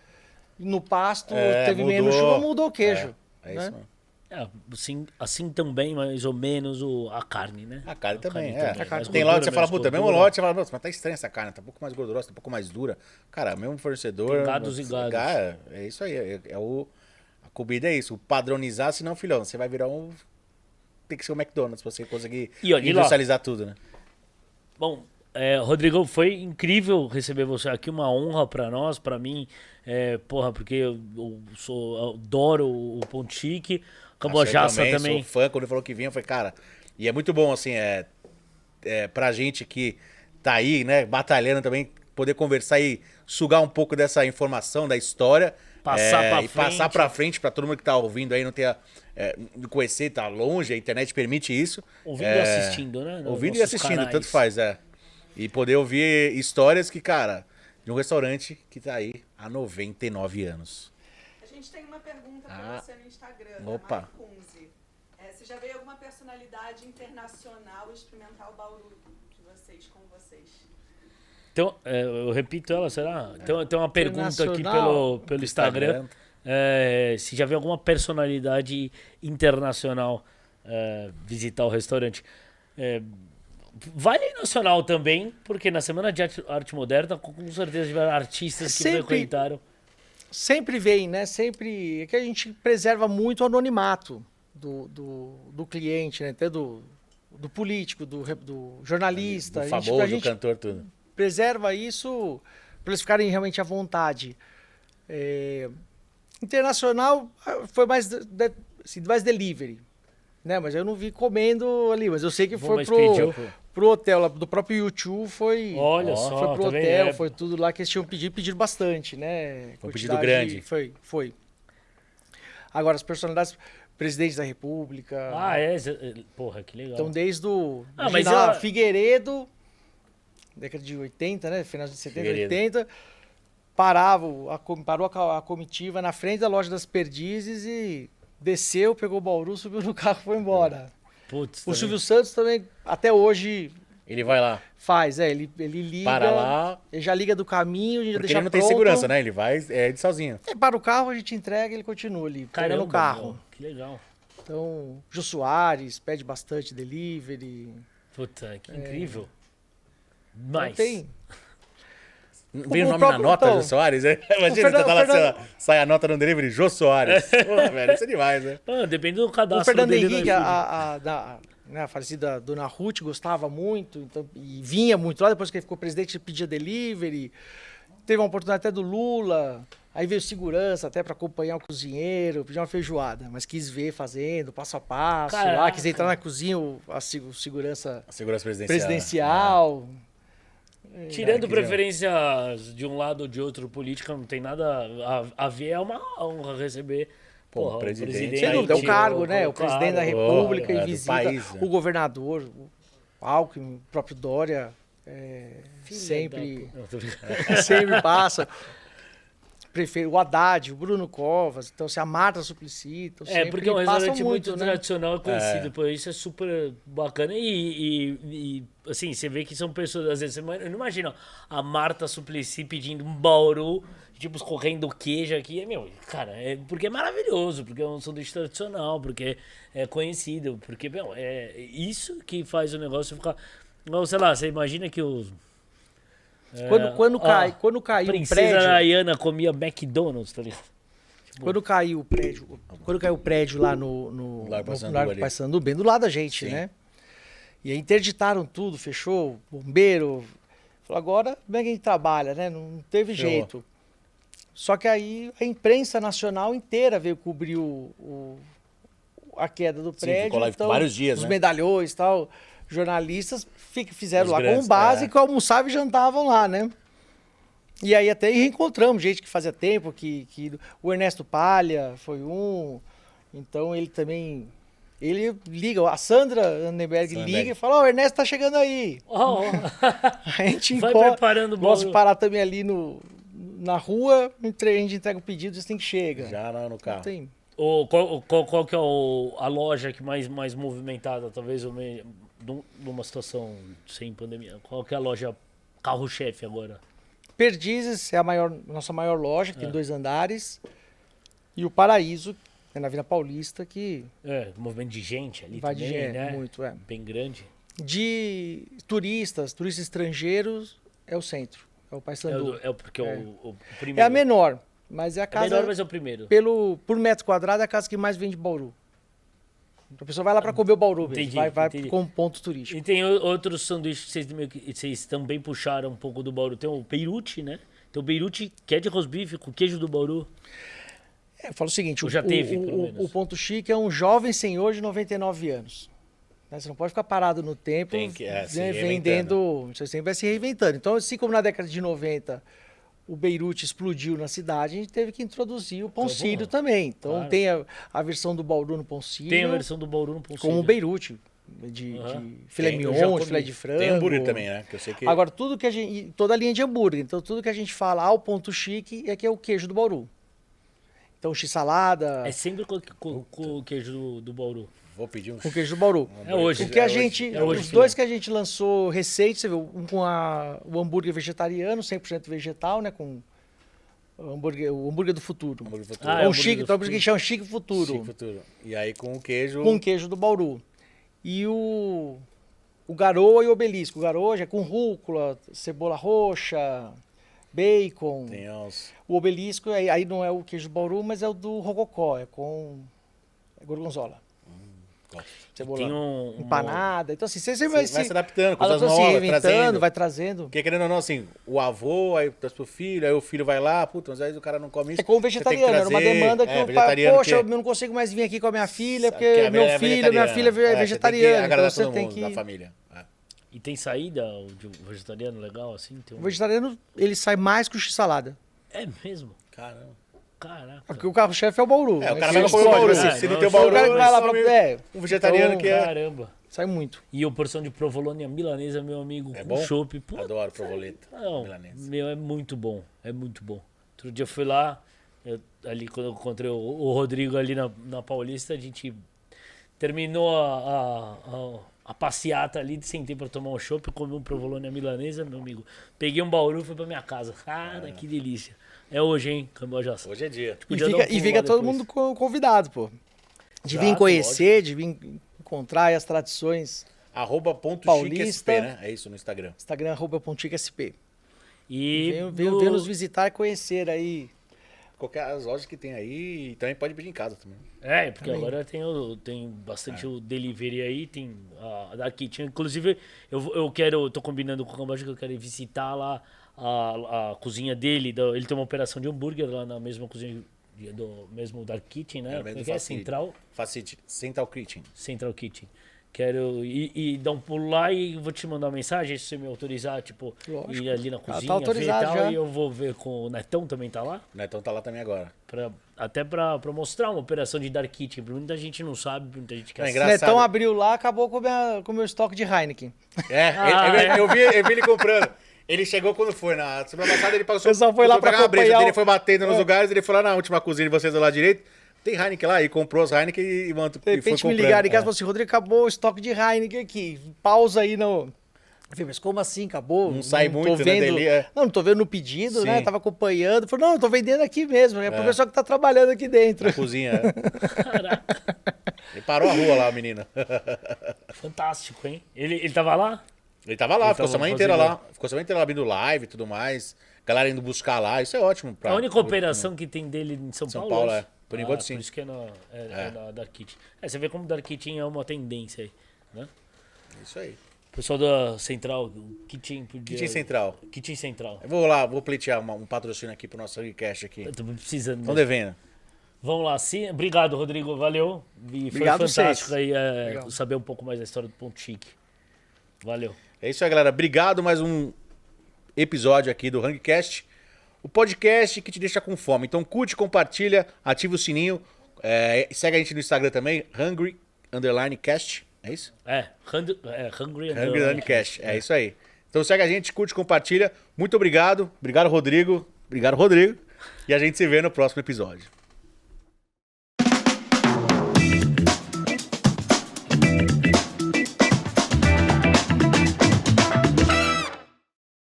S3: no pasto,
S2: É,
S3: teve
S2: mudou.
S3: menos chuva, mudou o queijo.
S2: É, é
S3: né?
S2: isso mesmo.
S1: É, assim, assim também, mais ou menos, o, a carne, né?
S2: A carne também,
S1: carne
S2: é.
S1: também.
S3: carne
S2: Tem lote que você fala, puta, mesmo lote, você fala, nossa, mas tá estranha essa carne, tá um pouco mais gordurosa, tá um pouco mais dura. Cara, mesmo fornecedor.
S1: Tem gados e gados.
S2: Cara, é isso aí. É, é o, a comida é isso, o padronizar, senão, filhão, você vai virar um. Tem que ser o McDonald's pra você conseguir
S1: E olha
S2: industrializar tudo, né?
S1: Bom, É, Rodrigo, foi incrível receber você aqui, uma honra para nós, para mim, é, porra, porque eu, eu sou, eu adoro o Ponte Chique, Cambojaça
S2: também.
S1: também.
S2: Sou fã, quando ele falou que vinha, eu falei, cara, e é muito bom, assim, é, é pra gente que tá aí, né, batalhando também, poder conversar e sugar um pouco dessa informação, da história.
S1: Passar
S2: é,
S1: pra
S2: e
S1: frente.
S2: passar pra frente pra todo mundo que tá ouvindo aí, não ter. É, conhecer, tá longe, a internet permite isso.
S1: Ouvindo
S2: É,
S1: e assistindo, né?
S2: Ouvindo e assistindo,
S1: canais.
S2: tanto faz, é. E poder ouvir histórias que, cara, de um restaurante que tá aí há 99 anos.
S4: A gente tem uma pergunta
S2: Ah.
S4: para você no Instagram,
S2: Opa.
S4: Kunze. É, você já veio alguma personalidade internacional experimentar o Bauru de vocês, com vocês?
S1: Então, é, eu repito ela, será? Então, tem uma pergunta aqui pelo, pelo Instagram. é, se já viu alguma personalidade internacional é, visitar o restaurante. É, vale nacional também, porque na Semana de Arte, Arte Moderna, com com certeza tiveram artistas que
S3: Sempre-
S1: frequentaram.
S3: Sempre vem, né? Sempre. É que a gente preserva muito o anonimato do, do, do cliente, né? Até do, do político, do, do jornalista.
S2: Do
S3: A gente-
S2: famoso,
S3: a gente
S2: cantor, tudo.
S3: preserva isso para eles ficarem realmente à vontade. É, internacional ah, foi mais, de- de- assim, mais delivery. Né? Mas eu não vi comendo ali, mas eu sei que
S1: Bom,
S3: foi pro,
S1: pediu.
S3: pro hotel lá, do próprio YouTube, foi.
S1: Olha
S2: Ó,
S1: só,
S3: foi pro
S1: tá
S3: hotel,
S1: É,
S3: foi tudo lá que eles tinham pedido, pediram bastante, né?
S2: Foi um pedido grande.
S3: Foi, foi. Agora, as personalidades, presidente da República.
S1: Ah, é? É, Porra, que legal.
S3: Então, desde o.
S1: Ah, mas eu-
S3: Figueiredo, década de 80, né? Final de 70,
S2: Figueiredo.
S3: 80. Parava, a, parou a, a comitiva na frente da loja das Perdizes e desceu, pegou o Bauru, subiu no carro e foi embora.
S1: Putz,
S3: O
S1: também.
S3: Silvio Santos também, até hoje,
S2: Ele vai lá,
S3: faz, é, ele, ele liga.
S2: para lá,
S3: Ele já liga do caminho, já
S2: porque
S3: deixa
S2: ele não tem
S3: pronto.
S2: segurança, né? Ele vai é, ele sozinho.
S3: É, para o carro, a gente entrega ele continua ali,
S1: Caramba,
S3: pegando o carro.
S1: que legal.
S3: Então, Jô Soares pede bastante delivery.
S1: Puta, que incrível.
S3: Então
S1: Mas,
S3: tem.
S2: Vem o
S3: o
S2: nome na nota,
S3: então,
S2: Jô Soares? É? Imagina,
S3: Fernando-
S2: tá lá,
S3: Fernando-
S2: lá, sai a nota no delivery, Jô Soares. Pô, velho, isso é demais, né?
S1: ah, depende do
S3: O
S1: cadastro
S3: Fernando
S1: dele no
S3: Henrique, a, a, da- né, a falecida dona Ruth, gostava muito então, e vinha muito lá. Depois que ele ficou presidente, ele pedia delivery. Teve uma oportunidade até do Lula. Aí veio segurança até para acompanhar o cozinheiro, pedir uma feijoada. Mas quis ver fazendo, passo a passo. Lá,
S1: Caraca.
S3: quis entrar na cozinha, o, a se- o segurança
S2: A segurança presidencial.
S3: presidencial.
S1: Tirando
S2: que
S1: preferências de um lado ou de outro política, não tem nada a, a ver. É uma honra receber
S2: Pô,
S1: porra,
S2: o
S1: o
S2: presidente
S1: presidente.
S3: Sem dúvida, é um
S1: o-
S3: cargo, né? O
S1: claro.
S3: presidente da República
S2: é,
S3: e visita
S2: país, né?
S3: o governador, o Alckmin, o próprio Dória. é, sempre,
S1: da
S3: sempre passa. Prefeito, o Haddad, o Bruno Covas, então se a Marta Suplicy, então
S1: É, porque é um restaurante muito,
S3: né?
S1: tradicional e conhecido, por isso é super bacana. E, e- e, assim, você vê que são pessoas, às vezes, você não imagina a Marta Suplicy pedindo um bauru, tipo, escorrendo queijo aqui. É, meu, cara, é porque é maravilhoso, porque é um sanduíche tradicional, porque é conhecido, porque, meu, é isso que faz o negócio ficar. Não, sei lá, você imagina que os.
S3: Quando, quando,
S1: ó,
S3: cai, quando caiu o
S1: Princesa
S3: prédio,
S1: Diana comia McDonald's, tá ligado?
S3: quando caiu o prédio, quando caiu o prédio lá no, no,
S2: Largo Paissandu.
S3: Paissandu, bem do lado da gente,
S2: Sim.
S3: né? E aí interditaram tudo, fechou, bombeiro. Falou, agora como é que a gente trabalha, né? Não teve
S2: Ferrou.
S3: jeito. Só que aí a imprensa nacional inteira veio cobrir o, o- a queda do
S2: Sim,
S3: prédio.
S2: ficou lá
S3: então,
S2: vários dias,
S3: Os
S2: né?
S3: medalhões e tal, jornalistas fizeram
S2: Os
S3: lá
S2: grandes,
S3: como base
S2: é.
S3: que almoçavam e jantavam lá, né? E aí até reencontramos gente que fazia tempo, que, que o Ernesto Palha foi um, então ele também, ele liga, a Sandra Annenberg liga e fala, ó, o Ernesto tá chegando aí.
S1: Ó, ó.
S3: A gente
S1: Vai
S3: enco-
S1: preparando o
S3: gosta de
S1: bolo.
S3: parar também ali no, na rua, a gente entrega o pedido e assim que chega.
S2: Já lá no carro.
S3: Não tem.
S1: O, qual, qual, qual que é o, a loja que mais, mais movimentada, talvez, me- num- numa situação sem pandemia? Qual que é a loja carro-chefe agora?
S3: Perdizes é a maior, nossa maior loja, que tem
S1: É.
S3: dois andares. E o Paraíso, é na Vila Paulista, que
S1: É, movimento de gente ali
S3: vai de
S1: também,
S3: gente,
S1: né?
S3: muito, é.
S1: Bem grande.
S3: De turistas, turistas estrangeiros, é o centro, é o
S1: É, do- é o- porque
S3: É.
S1: O, o primeiro.
S3: É a menor, mas é a
S1: É
S3: casa,
S1: menor, mas é o primeiro.
S3: pelo, por metro quadrado, é a casa que mais vende Bauru. A pessoa vai lá para comer o Bauru, mesmo,
S1: Entendi,
S3: vai, vai
S1: entendi.
S3: como ponto turístico.
S1: E tem outros sanduíches que vocês, que- vocês também puxaram um pouco do Bauru. Tem o Beirute, né? Tem o Beirute, que é de rosbife, com queijo do Bauru.
S3: É, fala o seguinte,
S1: Ou já
S3: o-
S1: teve,
S3: o, o- ponto chique é um jovem senhor de 99 anos. né? Você não pode ficar parado no tempo
S2: Tem que, é,
S3: né, vendendo. Você sempre vai se reinventando. Então, assim como na década de 90 o Beirute explodiu na cidade, a gente teve que introduzir o pão sírio
S1: lá.
S3: também. Então
S1: Claro.
S3: tem a, a versão do Bauru no pão sírio.
S1: Tem a versão do Bauru no Pão
S3: com o
S1: Sírio.
S3: Beirute. De,
S1: Aham.
S3: de filé
S2: Tem,
S3: mignon, de filé de frango.
S2: Tem hambúrguer também, né? Que eu sei que.
S3: Agora, tudo que a gente. Toda a linha de hambúrguer. Então, tudo que a gente fala ao ponto chique é que é o queijo do Bauru. Então, x-salada
S1: É sempre com, com- com o queijo do, do Bauru.
S2: Vou pedir um.
S3: com queijo do Bauru.
S1: É hoje.
S3: O que a
S2: É hoje.
S3: gente.
S1: É hoje,
S3: os dois que a gente lançou recente, você viu, um com a, o hambúrguer vegetariano, 100% vegetal, né? Com o hambúrguer, o hambúrguer do futuro.
S2: Hambúrguer do futuro.
S1: Ah,
S3: é
S1: é
S3: um
S1: hambúrguer
S3: chique,
S1: do
S3: então por isso
S1: futuro.
S3: chama chique futuro.
S2: Chique futuro. E aí com o queijo.
S3: Com queijo do Bauru. E o. O garoa e o obelisco. O garoa já é com rúcula, cebola roxa, bacon.
S2: Tem uns.
S3: O obelisco, aí, aí não é o queijo do Bauru, mas é o do rococó, é com é gorgonzola.
S2: Gosto.
S3: Cebola
S1: Tem um, um-
S3: empanada. Então assim, você, você
S2: Você
S3: vai,
S2: vai
S3: se,
S2: se adaptando, coisas
S3: vai se
S2: novas,
S3: reinventando,
S2: trazendo.
S3: vai trazendo.
S2: Porque querendo ou não, assim, o avô, aí traz pro filho, aí o filho vai lá, puta, mas aí o cara não come isso.
S3: É como vegetariano, era uma demanda que
S2: É,
S3: o pai,
S2: vegetariano
S3: poxa,
S2: que-
S3: eu não consigo mais vir aqui com a minha filha, porque
S2: minha
S3: meu
S2: é
S3: filho, minha filha
S2: É, você tem que
S3: vegetariana, então você
S2: todo
S3: tem
S2: mundo
S3: que...
S2: da família. É.
S1: E tem saída o de um vegetariano legal assim? Tem um-
S3: O vegetariano, ele sai mais que o x-salada.
S1: É mesmo?
S2: Caramba.
S1: Caraca.
S3: Porque o carro-chefe é o Bauru.
S2: É, o cara
S3: Que
S2: vai comer o
S3: escolhe,
S2: Bauru.
S3: né?
S2: Se, se
S1: É,
S2: não tem o
S1: não,
S2: Bauru,
S3: o cara vai lá pra... É,
S2: um vegetariano
S3: Então,
S2: que é.
S1: Caramba.
S3: sai muito.
S1: E a porção de provolone milanesa, meu amigo,
S2: É
S1: com
S2: bom?
S1: chopp. Pô,
S2: Adoro provoleta.
S1: Não,
S2: milanesa.
S1: meu, é muito bom, é muito bom. Outro dia eu fui lá, eu- ali quando eu encontrei o, o Rodrigo ali na, na Paulista, a gente terminou a, a, a, a passeata ali, sentei pra tomar um chopp, comi um provolone milanesa, meu amigo. Peguei um bauru e fui pra minha casa. Cara, que delícia. É hoje, hein, Cambojaça.
S2: Hoje é dia.
S3: E
S1: um
S3: fica, e fica todo
S1: depois.
S3: mundo co- convidado, pô. De vir
S2: Exato,
S3: conhecer, de vir encontrar as tradições.
S2: Arroba ponto
S3: Paulista.
S2: SP, né? É isso no Instagram.
S3: Instagram, arroba ponticsp.
S1: E
S3: Venham, venham nos visitar e conhecer aí.
S2: Qualquer as lojas que tem aí, e também pode pedir em casa também.
S1: É, porque
S3: Também.
S1: agora tem, o, tem bastante
S2: É.
S1: o delivery aí, tem a da Kitchen. Inclusive, eu, eu quero, eu tô combinando com o Camboja que eu quero ir visitar lá a, a cozinha dele. da- ele tem uma operação de hambúrguer lá na mesma cozinha do mesmo Dark Kitchen, né?
S2: É,
S1: é que é? Central?
S2: Facility. Central Kitchen.
S1: Central Kitchen. Quero ir, ir dar um pulo lá e vou te mandar uma mensagem se você me autorizar, tipo,
S3: Lógico.
S1: ir ali na
S3: tá
S1: cozinha, ver e
S3: autorizado
S1: tal.
S3: já.
S1: E eu vou ver com o Netão também tá lá.
S2: O Netão tá lá também agora.
S1: Pra, até pra, pra mostrar uma operação de Dark Kitchen. Muita gente não sabe, muita gente quer
S2: é
S1: assistir.
S2: engraçado.
S3: Netão abriu lá, acabou com o meu, com o meu estoque de Heineken.
S2: É,
S1: Ah,
S2: ele-
S1: é.
S2: eu, vi, eu vi ele comprando. Ele chegou quando foi? Na semana passada ele passou.
S3: O pessoal foi lá pra
S2: pegar uma breja
S3: o-
S2: foi batendo nos
S3: É.
S2: lugares, ele foi lá na última cozinha de vocês do lado direito. Tem Heineken lá, e comprou as Heineken e, mano,
S3: De repente me ligaram em casa e falaram assim, Rodrigo, acabou o estoque de Heineken aqui. Pausa aí no... Eu falei, mas como assim, acabou?
S2: Não sai
S3: tô
S2: muito, né,
S3: vendo...
S2: dele, é.
S3: Não, não tô vendo no pedido, né?
S2: Sim.
S3: Tava acompanhando. Falei, não, eu tô vendendo aqui mesmo. É pro pessoal que tá trabalhando aqui dentro.
S2: Na cozinha. é. Ele parou a rua lá, o menino.
S1: Fantástico, hein? Ele, ele tava lá?
S2: Ele tava lá,
S1: Ele
S2: ficou a
S1: tava
S2: semana inteira
S1: fazendo-
S2: lá. Ficou a semana inteira lá abrindo live e tudo mais. Galera indo buscar lá, isso é ótimo. Pra,
S1: a única operação que tem dele em São,
S2: São
S1: Paulo.
S2: É. Por enquanto,
S1: Ah,
S2: sim.
S1: Por isso que é na, é, é
S2: É.
S1: na Dark Kitchen. É, você vê como Dark Kitchen é uma tendência aí, né?
S2: Isso aí.
S1: O pessoal da Central, o Kitchen podia...
S2: Kitchen Central.
S1: Kitchen Central.
S2: Eu vou lá, vou pleitear uma- um patrocínio aqui pro nosso request aqui.
S1: Eu tô precisando.
S2: Estão devendo.
S1: Vamos lá, sim. Obrigado, Rodrigo. Valeu. E foi
S3: Obrigado
S1: fantástico
S3: vocês.
S1: aí é, saber um pouco mais da história do Ponto Chique. Valeu.
S2: É isso aí, galera. Obrigado mais um episódio aqui do Hangcast. O podcast que te deixa com fome. Então curte, compartilha, ativa o sininho. É, segue a gente no Instagram também, Hungry Underline Cast. É isso?
S1: É, hund, é Hungry
S2: Hungry Underline Cast. É isso aí. Então segue a gente, curte, compartilha. Muito obrigado. Obrigado, Rodrigo. Obrigado, Rodrigo. E a gente se vê no próximo episódio.